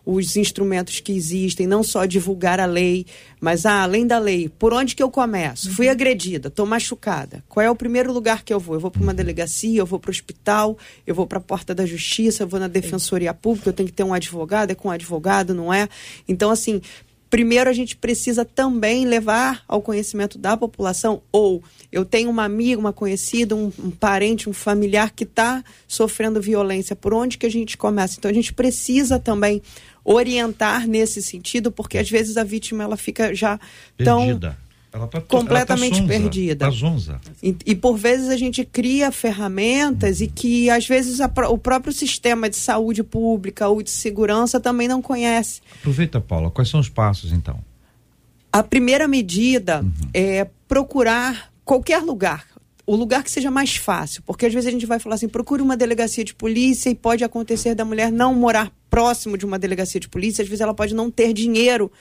Speaker 5: os instrumentos que existem, não só divulgar a lei, mas ah, além da lei, por onde que eu começo? Fui agredida, estou machucada. Qual é o primeiro lugar que eu vou? Eu vou para uma delegacia, eu vou para o hospital, eu vou para a porta da justiça, eu vou na defensoria pública, eu tenho que ter um advogado, é com um advogado, não é? Então, assim, primeiro a gente precisa também levar ao conhecimento da população, ou eu tenho uma amiga, uma conhecida, um, um parente, um familiar que está sofrendo violência, por onde que a gente começa? Então a gente precisa também orientar nesse sentido, porque às vezes a vítima ela fica já tão
Speaker 1: Perdida. Ela tá,
Speaker 5: completamente
Speaker 1: tá sonza,
Speaker 5: perdida.
Speaker 1: Tá zonza.
Speaker 5: e, e por vezes a gente cria ferramentas e que às vezes a o próprio sistema de saúde pública ou de segurança também não conhece.
Speaker 1: Aproveita, Paula, quais são os passos então?
Speaker 5: A primeira medida é procurar qualquer lugar. O lugar que seja mais fácil, porque às vezes a gente vai falar assim, procure uma delegacia de polícia e pode acontecer da mulher não morar próximo de uma delegacia de polícia, às vezes ela pode não ter dinheiro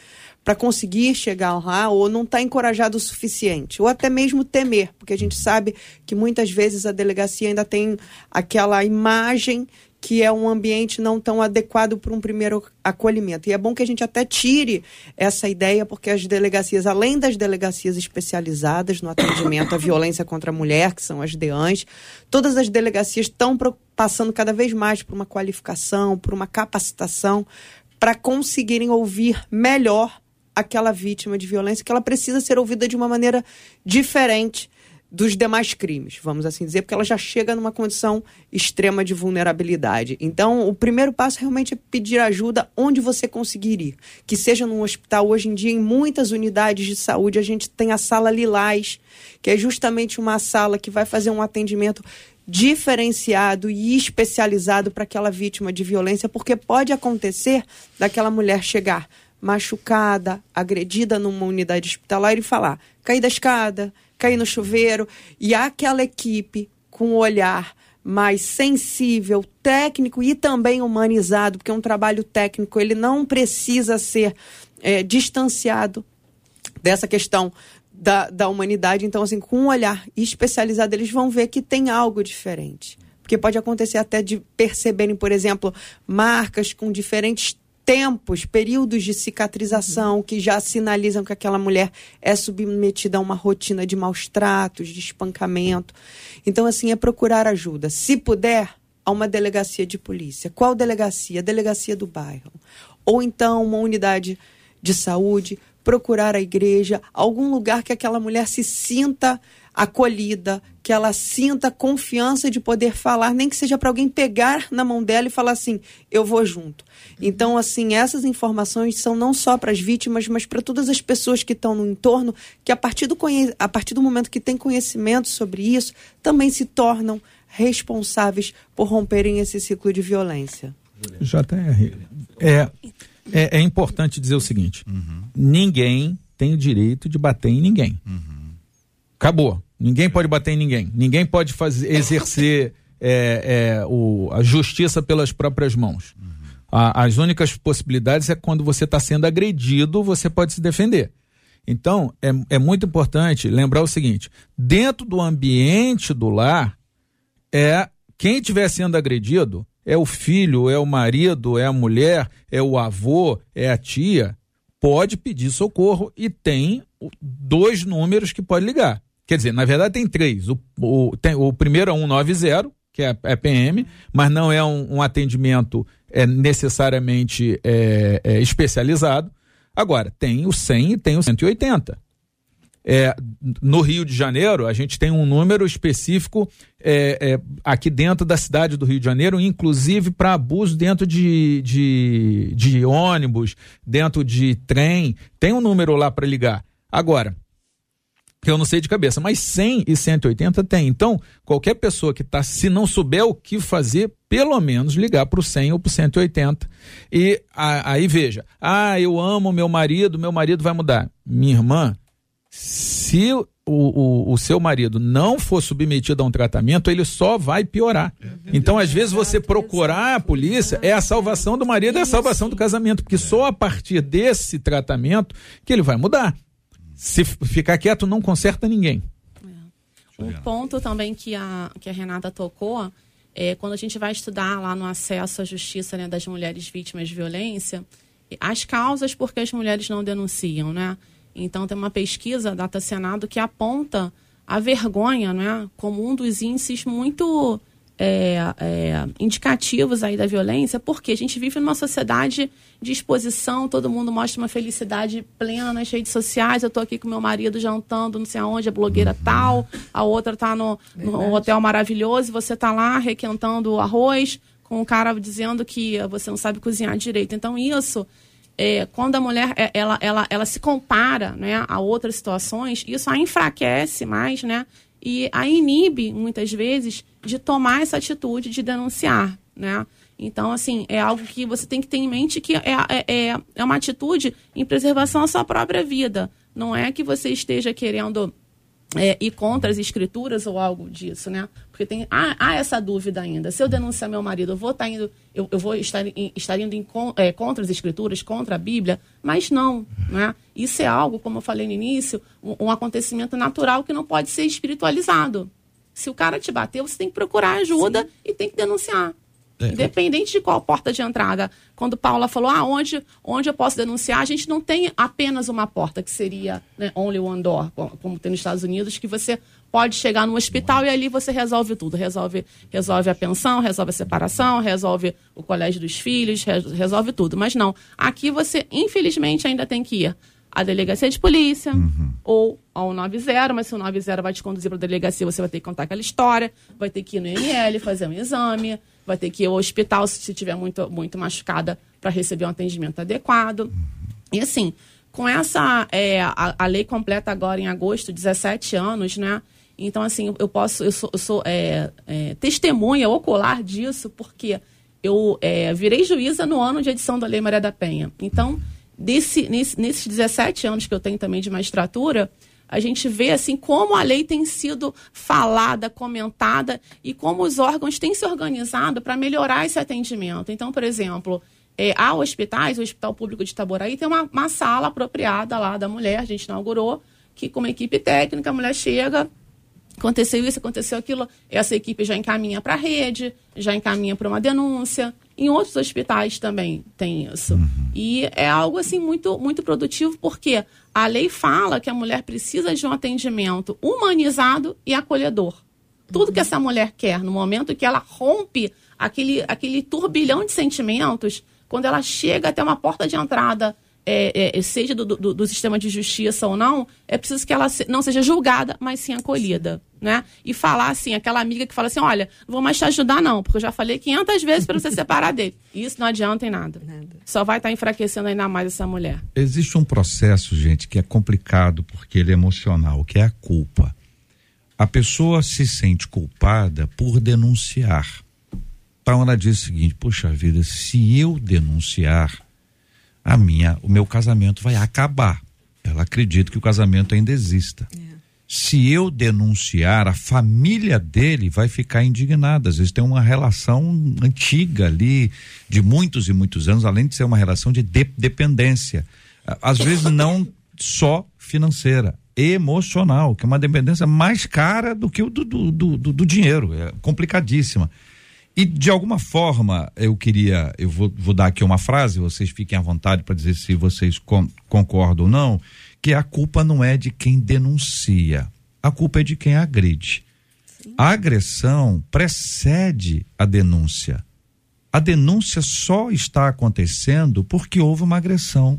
Speaker 5: para conseguir chegar lá ou não está encorajado o suficiente, ou até mesmo temer, porque a gente sabe que muitas vezes a delegacia ainda tem aquela imagem que é um ambiente não tão adequado para um primeiro acolhimento. E é bom que a gente até tire essa ideia, porque as delegacias, além das delegacias especializadas no atendimento à violência contra a mulher, que são as DEANs, todas as delegacias estão passando cada vez mais por uma qualificação, por uma capacitação, para conseguirem ouvir melhor aquela vítima de violência, que ela precisa ser ouvida de uma maneira diferente dos demais crimes, vamos assim dizer, porque ela já chega numa condição extrema de vulnerabilidade. Então, o primeiro passo realmente é pedir ajuda onde você conseguir ir. Que seja num hospital. Hoje em dia, em muitas unidades de saúde, a gente tem a sala Lilás, que é justamente uma sala que vai fazer um atendimento diferenciado e especializado para aquela vítima de violência, porque pode acontecer daquela mulher chegar machucada, agredida numa unidade hospitalar e falar: caí da escada, caí no chuveiro, e aquela equipe com o olhar mais sensível, técnico e também humanizado, porque é um trabalho técnico, ele não precisa ser eh, distanciado dessa questão da, da humanidade. Então, assim, com um olhar especializado, eles vão ver que tem algo diferente. Porque pode acontecer até de perceberem, por exemplo, marcas com diferentes tempos, períodos de cicatrização que já sinalizam que aquela mulher é submetida a uma rotina de maus tratos, de espancamento. Então, assim, é procurar ajuda. Se puder, a uma delegacia de polícia. Qual delegacia? A delegacia do bairro. Ou então uma unidade de saúde, procurar a igreja, algum lugar que aquela mulher se sinta acolhida, que ela sinta confiança de poder falar, nem que seja para alguém pegar na mão dela e falar assim: eu vou junto. Então, assim, essas informações são não só para as vítimas, mas para todas as pessoas que estão no entorno, que a partir, do conhe- a partir do momento que têm conhecimento sobre isso, também se tornam responsáveis por romperem esse ciclo de violência.
Speaker 2: JR, é, é, é importante dizer o seguinte: ninguém tem o direito de bater em ninguém. Acabou. Ninguém pode bater em ninguém. Ninguém pode fazer, exercer é, é, o, a justiça pelas próprias mãos. A- as únicas possibilidades é quando você está sendo agredido, você pode se defender. Então, é, é muito importante lembrar o seguinte: dentro do ambiente do lar, é quem estiver sendo agredido é o filho, é o marido, é a mulher, é o avô, é a tia, pode pedir socorro e tem dois números que pode ligar. Quer dizer, na verdade tem três. O, o, tem- o primeiro é 190, que é é PM, mas não é um, um atendimento é, necessariamente é, é, especializado. Agora, tem o 100 e tem o 180. É, no Rio de Janeiro, a gente tem um número específico é, é, aqui dentro da cidade do Rio de Janeiro, inclusive para abuso dentro de, de, de ônibus, dentro de trem. Tem um número lá para ligar. Agora, que eu não sei de cabeça, mas 100 e 180 tem. Então, qualquer pessoa que está, se não souber o que fazer, pelo menos ligar para o 100 ou para o 180. E a- aí veja, ah, eu amo meu marido, meu marido vai mudar. Minha irmã, se o, o, o seu marido não for submetido a um tratamento, ele só vai piorar. Então, às vezes, você procurar a polícia é a salvação do marido, é a salvação do casamento, porque só a partir desse tratamento que ele vai mudar. Se ficar quieto, não conserta ninguém.
Speaker 6: Um ponto também que a, que a Renata tocou é quando a gente vai estudar lá no acesso à justiça né, das mulheres vítimas de violência, as causas por que as mulheres não denunciam, né? Então tem uma pesquisa da Senado que aponta a vergonha, né, como um dos índices muito é, é, indicativos aí da violência, porque a gente vive numa sociedade de exposição, todo mundo mostra uma felicidade plena nas redes sociais. Eu tô aqui com meu marido jantando, não sei aonde, a blogueira tal, a outra tá no, no hotel maravilhoso, e você tá lá requentando o arroz, com o cara dizendo que você não sabe cozinhar direito. Então, isso é, quando a mulher é, ela, ela, ela se compara né, a outras situações, isso a enfraquece mais, né? E a inibe, muitas vezes, de tomar essa atitude de denunciar, né? Então, assim, é algo que você tem que ter em mente que é, é, é- é uma atitude em preservação à sua própria vida. Não é que você esteja querendo é, ir contra as escrituras ou algo disso, né? Porque tem há, há essa dúvida ainda. Se eu denunciar meu marido, eu vou estar indo, eu, eu vou estar, em- estar indo em é, contra as escrituras, contra a Bíblia, mas não, né? Isso é algo, como eu falei no início, um, um acontecimento natural que não pode ser espiritualizado. Se o cara te bateu, você tem que procurar ajuda e tem que denunciar.
Speaker 1: É.
Speaker 6: Independente de qual porta de entrada. Quando Paula falou, ah, onde, onde eu posso denunciar, a gente não tem apenas uma porta, que seria né, only one door, co- como tem nos Estados Unidos, que você pode chegar no hospital e ali você resolve tudo. Resolve, resolve a pensão, resolve a separação, resolve o colégio dos filhos, re- resolve tudo. Mas não, aqui você, infelizmente, ainda tem que ir à delegacia de polícia ou ao 90, mas se o 90 vai te conduzir para a delegacia, você vai ter que contar aquela história, vai ter que ir no IML, fazer um exame, vai ter que ir ao hospital se estiver muito, muito machucada para receber um atendimento adequado. E assim, com essa é, a, a lei completa agora em agosto, 17 anos, né? Então, assim, eu posso, eu sou, eu sou é, é, testemunha ocular disso, porque eu é, virei juíza no ano de edição da Lei Maria da Penha. Então, desse, nesse, nesses 17 anos que eu tenho também de magistratura, a gente vê assim como a lei tem sido falada, comentada e como os órgãos têm se organizado para melhorar esse atendimento. Então, por exemplo, é, há hospitais, o Hospital Público de Itaboraí tem uma, uma sala apropriada lá da mulher, a gente inaugurou, que com uma equipe técnica, a mulher chega, aconteceu isso, aconteceu aquilo, essa equipe já encaminha para a rede, já encaminha para uma denúncia. Em outros hospitais também tem isso. E é algo assim muito muito produtivo porque a lei fala que a mulher precisa de um atendimento humanizado e acolhedor. Tudo que essa mulher quer no momento que ela rompe aquele aquele turbilhão de sentimentos, quando ela chega até uma porta de entrada é, é, seja do, do, do sistema de justiça ou não, é preciso que ela não seja julgada, mas sim acolhida, né? E falar assim, aquela amiga que fala assim, olha, não vou mais te ajudar não, porque eu já falei 500 vezes para você separar dele. Isso não adianta em nada. Só vai estar enfraquecendo ainda mais essa mulher.
Speaker 1: Existe um processo, gente, que é complicado porque ele é emocional, que é a culpa. A pessoa se sente culpada por denunciar. Então ela diz o seguinte: puxa vida, se eu denunciar, a minha, o meu casamento vai acabar. Ela acredita que o casamento ainda exista. Se eu denunciar, a família dele vai ficar indignada. Às vezes tem uma relação antiga ali, de muitos e muitos anos, além de ser uma relação de de- dependência. Às vezes não só financeira, emocional, que é uma dependência mais cara do que o do, do, do, do- do dinheiro. É complicadíssima. E de alguma forma eu queria, eu vou, vou dar aqui uma frase, vocês fiquem à vontade para dizer se vocês con- concordam ou não, que a culpa não é de quem denuncia, a culpa é de quem agride. A agressão precede a denúncia. A denúncia só está acontecendo porque houve uma agressão.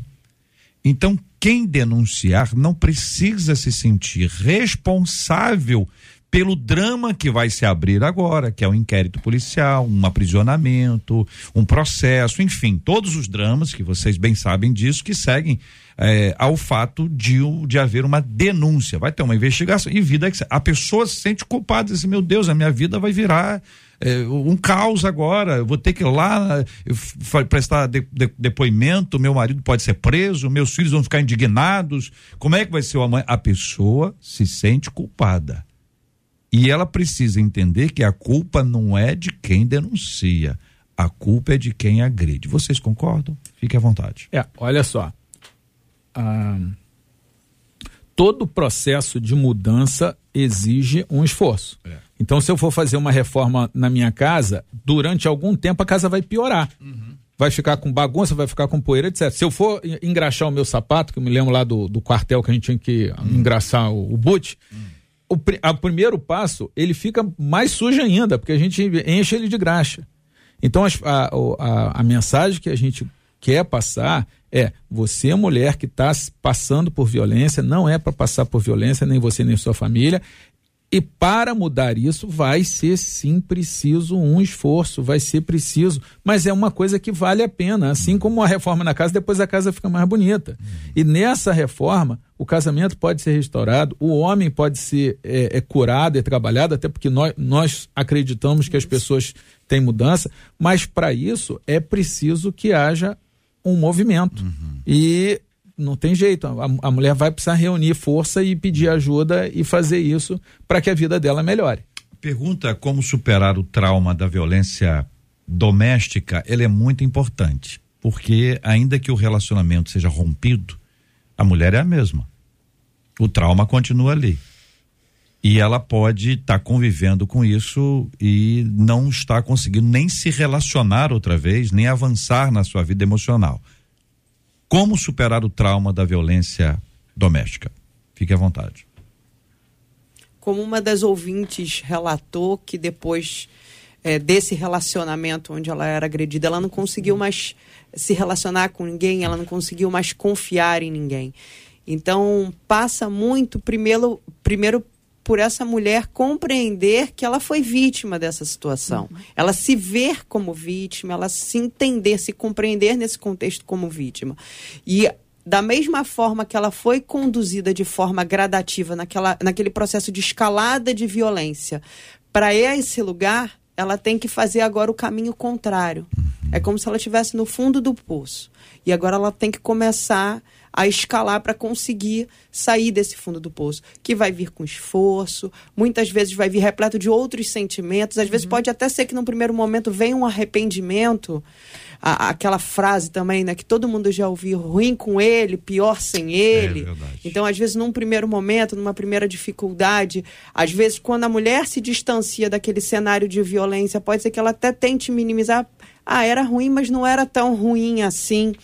Speaker 1: Então, quem denunciar não precisa se sentir responsável pelo drama que vai se abrir agora, que é um inquérito policial, um aprisionamento, um processo, enfim, todos os dramas que vocês bem sabem disso que seguem eh, ao fato de, de haver uma denúncia. Vai ter uma investigação e vida que a pessoa se sente culpada, diz assim, meu Deus, a minha vida vai virar eh, um caos agora. Eu vou ter que ir lá prestar de- de- depoimento. Meu marido pode ser preso, meus filhos vão ficar indignados. Como é que vai ser o amanhã? A pessoa se sente culpada. E ela precisa entender que a culpa não é de quem denuncia, a culpa é de quem agride. Vocês concordam? Fique à vontade.
Speaker 2: É, olha só. Ah, todo processo de mudança exige um esforço. Então, se eu for fazer uma reforma na minha casa, durante algum tempo a casa vai piorar. Vai ficar com bagunça, vai ficar com poeira, etc. Se eu for en- engraxar o meu sapato, que eu me lembro lá do, do quartel que a gente tinha que engraçar o, o boot, o, a primeiro passo, ele fica mais sujo ainda, porque a gente enche ele de graxa. Então, a, a, a mensagem que a gente quer passar é: você, mulher que está passando por violência, não é para passar por violência, nem você nem sua família. E para mudar isso, vai ser sim preciso um esforço, vai ser preciso, mas é uma coisa que vale a pena. Assim como a reforma na casa, depois a casa fica mais bonita. E nessa reforma, o casamento pode ser restaurado, o homem pode ser é, é curado e trabalhado, até porque nós, nós acreditamos que as pessoas têm mudança, mas para isso é preciso que haja um movimento. E não tem jeito. A, a mulher vai precisar reunir força e pedir ajuda e fazer isso para que a vida dela melhore.
Speaker 1: Pergunta como superar o trauma da violência doméstica, ele é muito importante, porque ainda que o relacionamento seja rompido, a mulher é a mesma. O trauma continua ali. E ela pode estar convivendo com isso e não está conseguindo nem se relacionar outra vez, nem avançar na sua vida emocional. Como superar o trauma da violência doméstica? Fique à vontade.
Speaker 5: Como uma das ouvintes relatou que depois é, desse relacionamento onde ela era agredida, ela não conseguiu mais se relacionar com ninguém, ela não conseguiu mais confiar em ninguém. Então, passa muito, primeiro, primeiro por essa mulher compreender que ela foi vítima dessa situação. Uhum. Ela se ver como vítima, ela se entender, se compreender nesse contexto como vítima. E da mesma forma que ela foi conduzida de forma gradativa naquela, naquele processo de escalada de violência para esse lugar, ela tem que fazer agora o caminho contrário. É como se ela estivesse no fundo do poço. E agora ela tem que começar a escalar para conseguir sair desse fundo do poço, que vai vir com esforço, muitas vezes vai vir repleto de outros sentimentos, às vezes pode até ser que num primeiro momento venha um arrependimento, a, aquela frase também, né, que todo mundo já ouviu, ruim com ele, pior sem ele.
Speaker 1: verdade.
Speaker 5: então, às vezes num primeiro momento, numa primeira dificuldade, às vezes quando a mulher se distancia daquele cenário de violência, pode ser que ela até tente minimizar, ah, era ruim, mas não era tão ruim assim.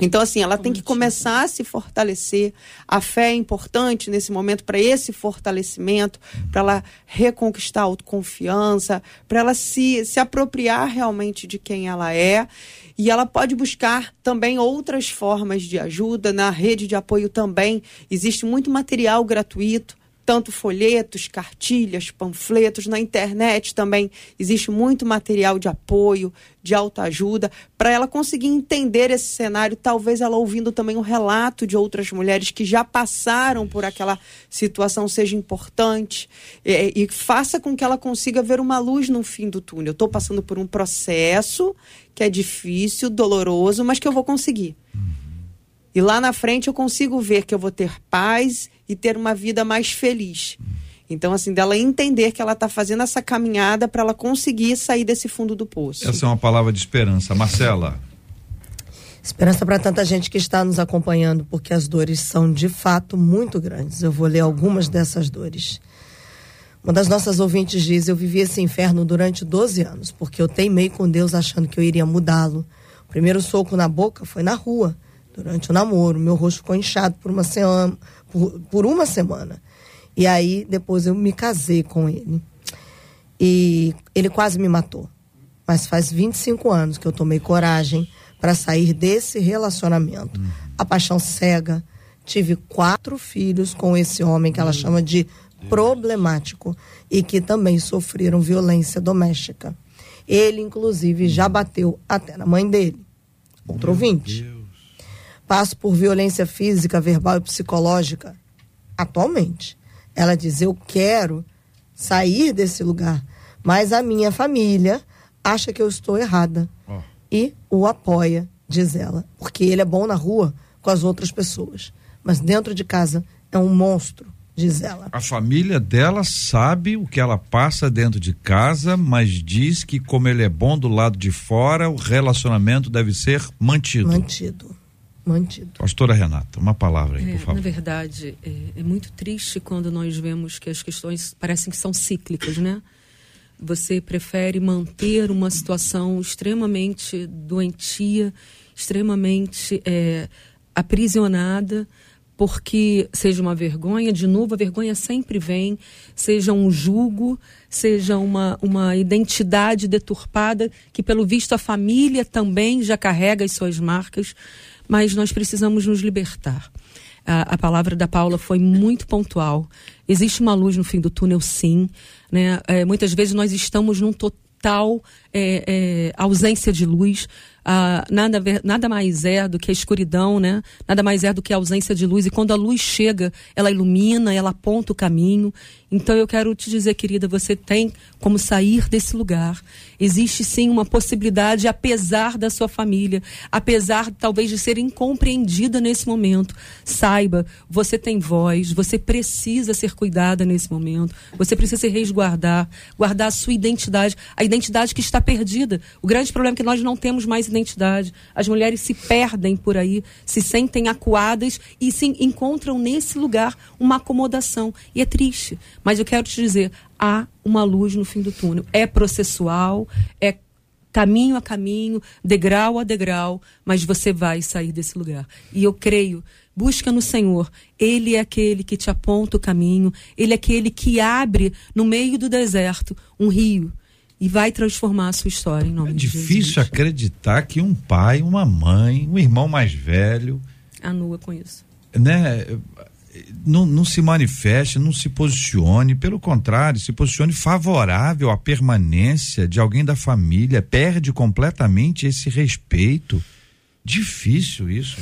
Speaker 5: Então, assim, ela tem que começar a se fortalecer. A fé é importante nesse momento para esse fortalecimento, para ela reconquistar a autoconfiança, para ela se, se apropriar realmente de quem ela é. E ela pode buscar também outras formas de ajuda. Na rede de apoio também existe muito material gratuito tanto folhetos, cartilhas, panfletos, na internet também existe muito material de apoio, de autoajuda, para ela conseguir entender esse cenário, talvez ela ouvindo também um relato de outras mulheres que já passaram por aquela situação seja importante e, e faça com que ela consiga ver uma luz no fim do túnel. Estou passando por um processo que é difícil, doloroso, mas que eu vou conseguir. E lá na frente eu consigo ver que eu vou ter paz e ter uma vida mais feliz. Então, assim, dela entender que ela está fazendo essa caminhada para ela conseguir sair desse fundo do poço.
Speaker 1: Essa é uma palavra de esperança. Marcela.
Speaker 4: Esperança para tanta gente que está nos acompanhando, porque as dores são de fato muito grandes. Eu vou ler algumas dessas dores. Uma das nossas ouvintes diz: Eu vivi esse inferno durante 12 anos, porque eu teimei com Deus achando que eu iria mudá-lo. O primeiro soco na boca foi na rua, durante o namoro. Meu rosto ficou inchado por uma, semana, por, por uma semana. E aí, depois eu me casei com ele. E ele quase me matou. Mas faz 25 anos que eu tomei coragem para sair desse relacionamento. A paixão cega. Tive quatro filhos com esse homem que ela chama de problemático e que também sofreram violência doméstica. Ele, inclusive, já bateu até na mãe dele. Outro ouvinte. Passo por violência física, verbal e psicológica atualmente. Ela diz: Eu quero sair desse lugar, mas a minha família acha que eu estou errada
Speaker 1: Ó.
Speaker 4: e o apoia, diz ela, porque ele é bom na rua com as outras pessoas, mas dentro de casa é um monstro, diz ela.
Speaker 1: A família dela sabe o que ela passa dentro de casa, mas diz que como ele é bom do lado de fora, o relacionamento deve ser mantido.
Speaker 4: Mantido. Mantido.
Speaker 1: Pastora Renata, uma palavra aí,
Speaker 3: É,
Speaker 1: por favor.
Speaker 3: na verdade, é, é muito triste quando nós vemos que as questões parecem que são cíclicas, né? Você prefere manter uma situação extremamente doentia, extremamente é, aprisionada, porque seja uma vergonha, de novo, a vergonha sempre vem, seja um julgo, seja uma, uma identidade deturpada, que pelo visto a família também já carrega as suas marcas, mas nós precisamos nos libertar. A, a palavra da Paula foi muito pontual. Existe uma luz no fim do túnel, sim. Né? É, muitas vezes nós estamos num total é, é, ausência de luz. Ah, nada, nada mais é do que a escuridão, né? Nada mais é do que a ausência de luz. E quando a luz chega, ela ilumina, ela aponta o caminho. Então eu quero te dizer, querida, você tem como sair desse lugar. Existe sim uma possibilidade, apesar da sua família, apesar talvez de ser incompreendida nesse momento. Saiba, você tem voz, você precisa ser cuidada nesse momento. Você precisa se resguardar, guardar a sua identidade, a identidade que está perdida. O grande problema é que nós não temos mais identidade. As mulheres se perdem por aí, se sentem acuadas e se encontram nesse lugar uma acomodação. E é triste. Mas eu quero te dizer, há uma luz no fim do túnel. É processual, é caminho a caminho, degrau a degrau, mas você vai sair desse lugar. E eu creio, busca no Senhor. Ele é aquele que te aponta o caminho, ele é aquele que abre no meio do deserto um rio e vai transformar a sua história em nome
Speaker 1: É
Speaker 3: de
Speaker 1: difícil
Speaker 3: Jesus.
Speaker 1: acreditar que um pai, uma mãe, um irmão mais velho,
Speaker 3: Anua com isso.
Speaker 1: né, não, não se manifeste, não se posicione, pelo contrário, se posicione favorável à permanência de alguém da família, perde completamente esse respeito. Difícil isso.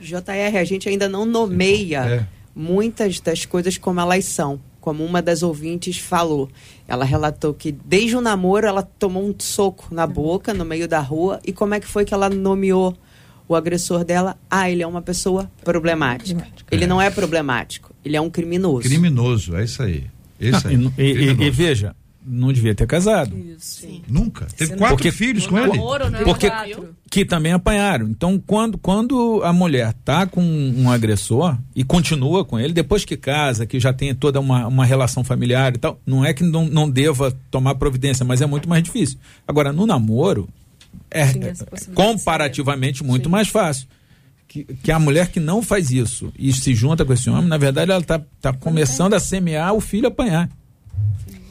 Speaker 5: JR, a gente ainda não nomeia
Speaker 1: É.
Speaker 5: muitas das coisas como elas são. Como uma das ouvintes falou. Ela relatou que desde o namoro ela tomou um soco na boca no meio da rua. E como é que foi que ela nomeou o agressor dela? Ah, ele é uma pessoa problemática. Ele não é problemático, ele é um criminoso.
Speaker 1: Criminoso, é isso aí.
Speaker 2: Ah,
Speaker 1: aí.
Speaker 2: e, e- e- e veja, não devia ter casado.
Speaker 1: Nunca. Teve quatro
Speaker 2: Porque-
Speaker 1: filhos com ele?
Speaker 6: Namoro, né?
Speaker 2: Porque
Speaker 6: Quatro.
Speaker 2: que também apanharam. Então, quando, quando a mulher tá com um agressor e continua com ele, depois que casa, que já tem toda uma, uma relação familiar e tal, não é que não, não deva tomar providência, mas é muito mais difícil. Agora, no namoro, é,
Speaker 3: Sim,
Speaker 2: é comparativamente muito mais fácil. Que, que a mulher que não faz isso e se junta com esse homem, na verdade, ela tá, tá começando a semear o filho apanhar.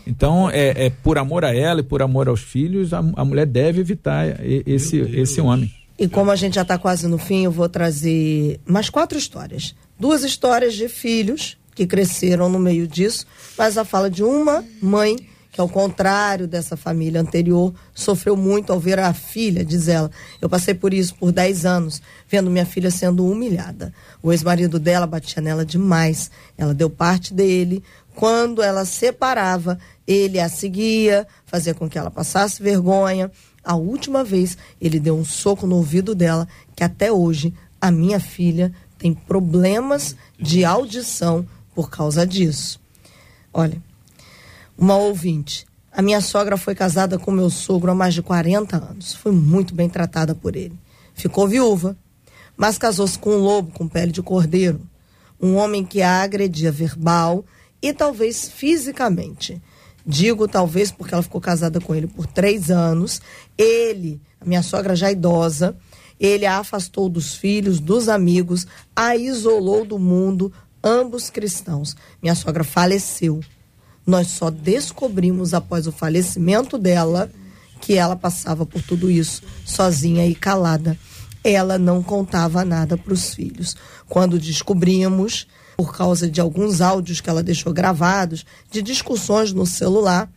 Speaker 2: Então, é, é por amor a ela e por amor aos filhos, a, a mulher deve evitar esse, esse homem.
Speaker 4: E como a gente já está quase no fim, eu vou trazer mais quatro histórias. Duas histórias de filhos que cresceram no meio disso, mas a fala de uma mãe que, ao contrário dessa família anterior, sofreu muito ao ver a filha, diz ela. Eu passei por isso por 10 anos, vendo minha filha sendo humilhada. O ex-marido dela batia nela demais. Ela deu parte dele. Quando ela separava, ele a seguia, fazia com que ela passasse vergonha. A última vez, ele deu um soco no ouvido dela, que até hoje a minha filha tem problemas de audição por causa disso. Olha, uma ouvinte. A minha sogra foi casada com meu sogro há mais de 40 anos. Foi muito bem tratada por ele. Ficou viúva, mas casou-se com um lobo com pele de cordeiro. Um homem que a agredia verbal e talvez fisicamente. Digo talvez porque ela ficou casada com ele por três anos. Ele, a minha sogra já idosa, ele a afastou dos filhos, dos amigos, a isolou do mundo, ambos cristãos. Minha sogra faleceu. Nós só descobrimos após o falecimento dela que ela passava por tudo isso sozinha e calada. Ela não contava nada para os filhos. Quando descobrimos, por causa de alguns áudios que ela deixou gravados, de discussões no celular,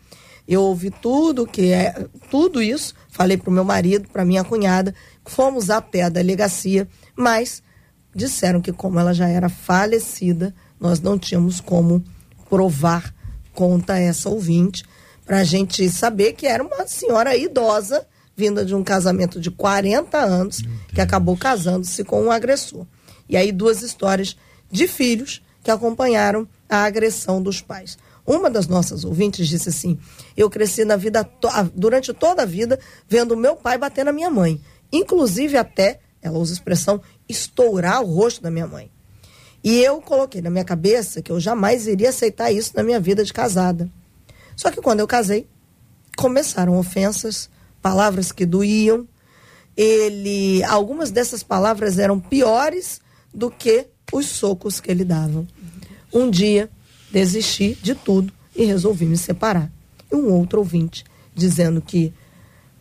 Speaker 4: eu ouvi tudo que é tudo isso, falei para o meu marido, para minha cunhada, fomos até a delegacia, mas disseram que como ela já era falecida, nós não tínhamos como provar conta essa ouvinte, para a gente saber que era uma senhora idosa, vinda de um casamento de 40 anos, que acabou casando-se com um agressor. E aí duas histórias de filhos que acompanharam a agressão dos pais. Uma das nossas ouvintes disse assim: Eu cresci na vida durante toda a vida vendo meu pai bater na minha mãe, inclusive até, ela usa a expressão, estourar o rosto da minha mãe. E eu coloquei na minha cabeça que eu jamais iria aceitar isso na minha vida de casada. Só que quando eu casei, começaram ofensas, palavras que doíam. Ele, algumas dessas palavras eram piores do que os socos que ele dava. Um dia desisti de tudo e resolvi me separar. E um outro ouvinte dizendo que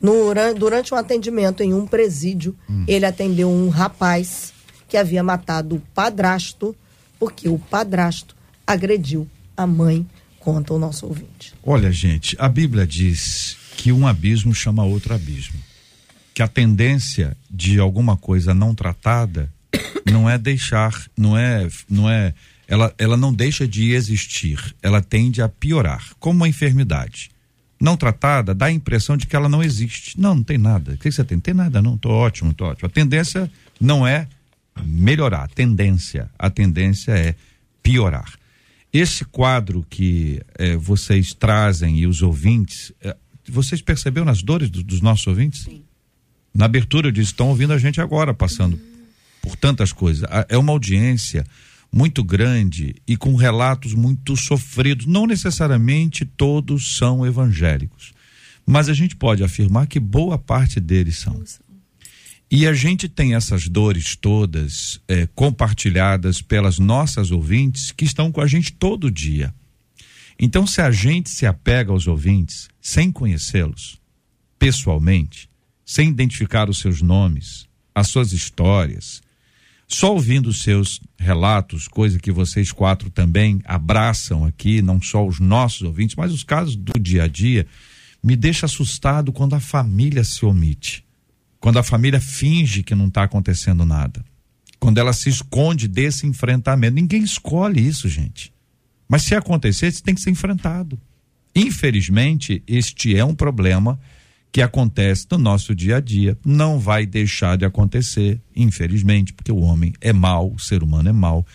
Speaker 4: no- durante um atendimento em um presídio, ele atendeu um rapaz que havia matado o padrasto, porque o padrasto agrediu a mãe, conta o nosso ouvinte.
Speaker 1: Olha, gente, a Bíblia diz que um abismo chama outro abismo. Que a tendência de alguma coisa não tratada não é deixar, não é, não é, ela, ela não deixa de existir, ela tende a piorar, como uma enfermidade. Não tratada, dá a impressão de que ela não existe. Não, não tem nada. O que você tem? Tem nada, não. Tô ótimo, tô ótimo. A tendência não é melhorar, a tendência, a tendência é piorar. Esse quadro que eh, vocês trazem e os ouvintes, eh, vocês perceberam nas dores do, dos nossos ouvintes? Sim. Na abertura eu disse, estão ouvindo a gente agora, passando por tantas coisas. É uma audiência muito grande e com relatos muito sofridos. Não necessariamente todos são evangélicos, mas a gente pode afirmar que boa parte deles são. E a gente tem essas dores todas eh, compartilhadas pelas nossas ouvintes que estão com a gente todo dia. Então, se a gente se apega aos ouvintes sem conhecê-los pessoalmente, sem identificar os seus nomes, as suas histórias, só ouvindo seus relatos, coisa que vocês quatro também abraçam aqui, não só os nossos ouvintes, mas os casos do dia a dia, me deixa assustado quando a família se omite, quando a família finge que não está acontecendo nada, quando ela se esconde desse enfrentamento. Ninguém escolhe isso, gente. Mas se acontecer, isso tem que ser enfrentado. Infelizmente, este é um problema que acontece no nosso dia a dia. Não vai deixar de acontecer, infelizmente, porque o homem é mau, o ser humano é mau.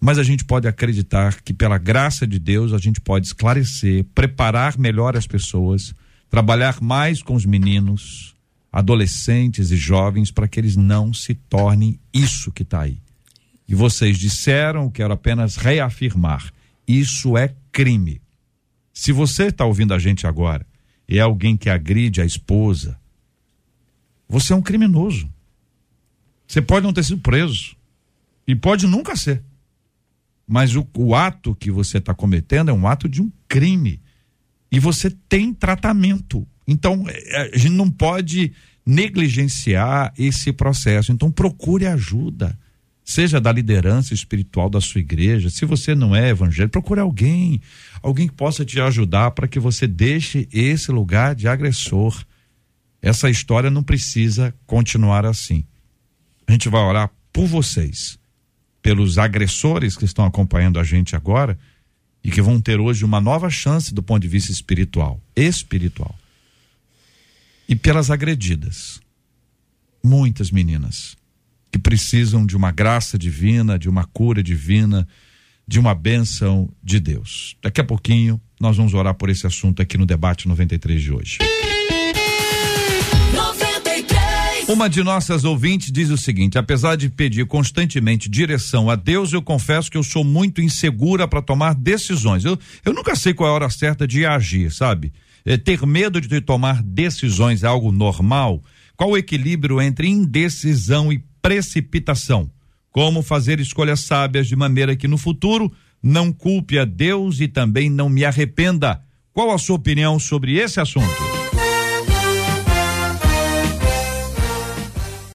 Speaker 1: Mas a gente pode acreditar que, pela graça de Deus, a gente pode esclarecer, preparar melhor as pessoas, trabalhar mais com os meninos, adolescentes e jovens, para que eles não se tornem isso que está aí. E vocês disseram, quero apenas reafirmar: isso é crime. Se você está ouvindo a gente agora é alguém que agride a esposa, você é um criminoso. Você pode não ter sido preso e pode nunca ser. Mas o, o ato que você está cometendo é um ato de um crime. E você tem tratamento. Então, eh, a gente não pode negligenciar esse processo. Então, procure ajuda. Seja da liderança espiritual da sua igreja. Se você não é evangélico, procure alguém. Alguém que possa te ajudar para que você deixe esse lugar de agressor. Essa história não precisa continuar assim. A gente vai orar por vocês, pelos agressores que estão acompanhando a gente agora e que vão ter hoje uma nova chance do ponto de vista espiritual, espiritual. E pelas agredidas. Muitas meninas que precisam de uma graça divina, de uma cura divina, de uma bênção de Deus. Daqui a pouquinho nós vamos orar por esse assunto aqui no debate 93 de hoje.
Speaker 7: 93.
Speaker 1: Uma de nossas ouvintes diz o seguinte: apesar de pedir constantemente direção a Deus, eu confesso que eu sou muito insegura para tomar decisões. Eu, eu nunca sei qual é a hora certa de agir, sabe? É, ter medo de tomar decisões é algo normal? Qual o equilíbrio entre indecisão e precipitação? Como fazer escolhas sábias de maneira que no futuro não culpe a Deus e também não me arrependa? Qual a sua opinião sobre esse assunto?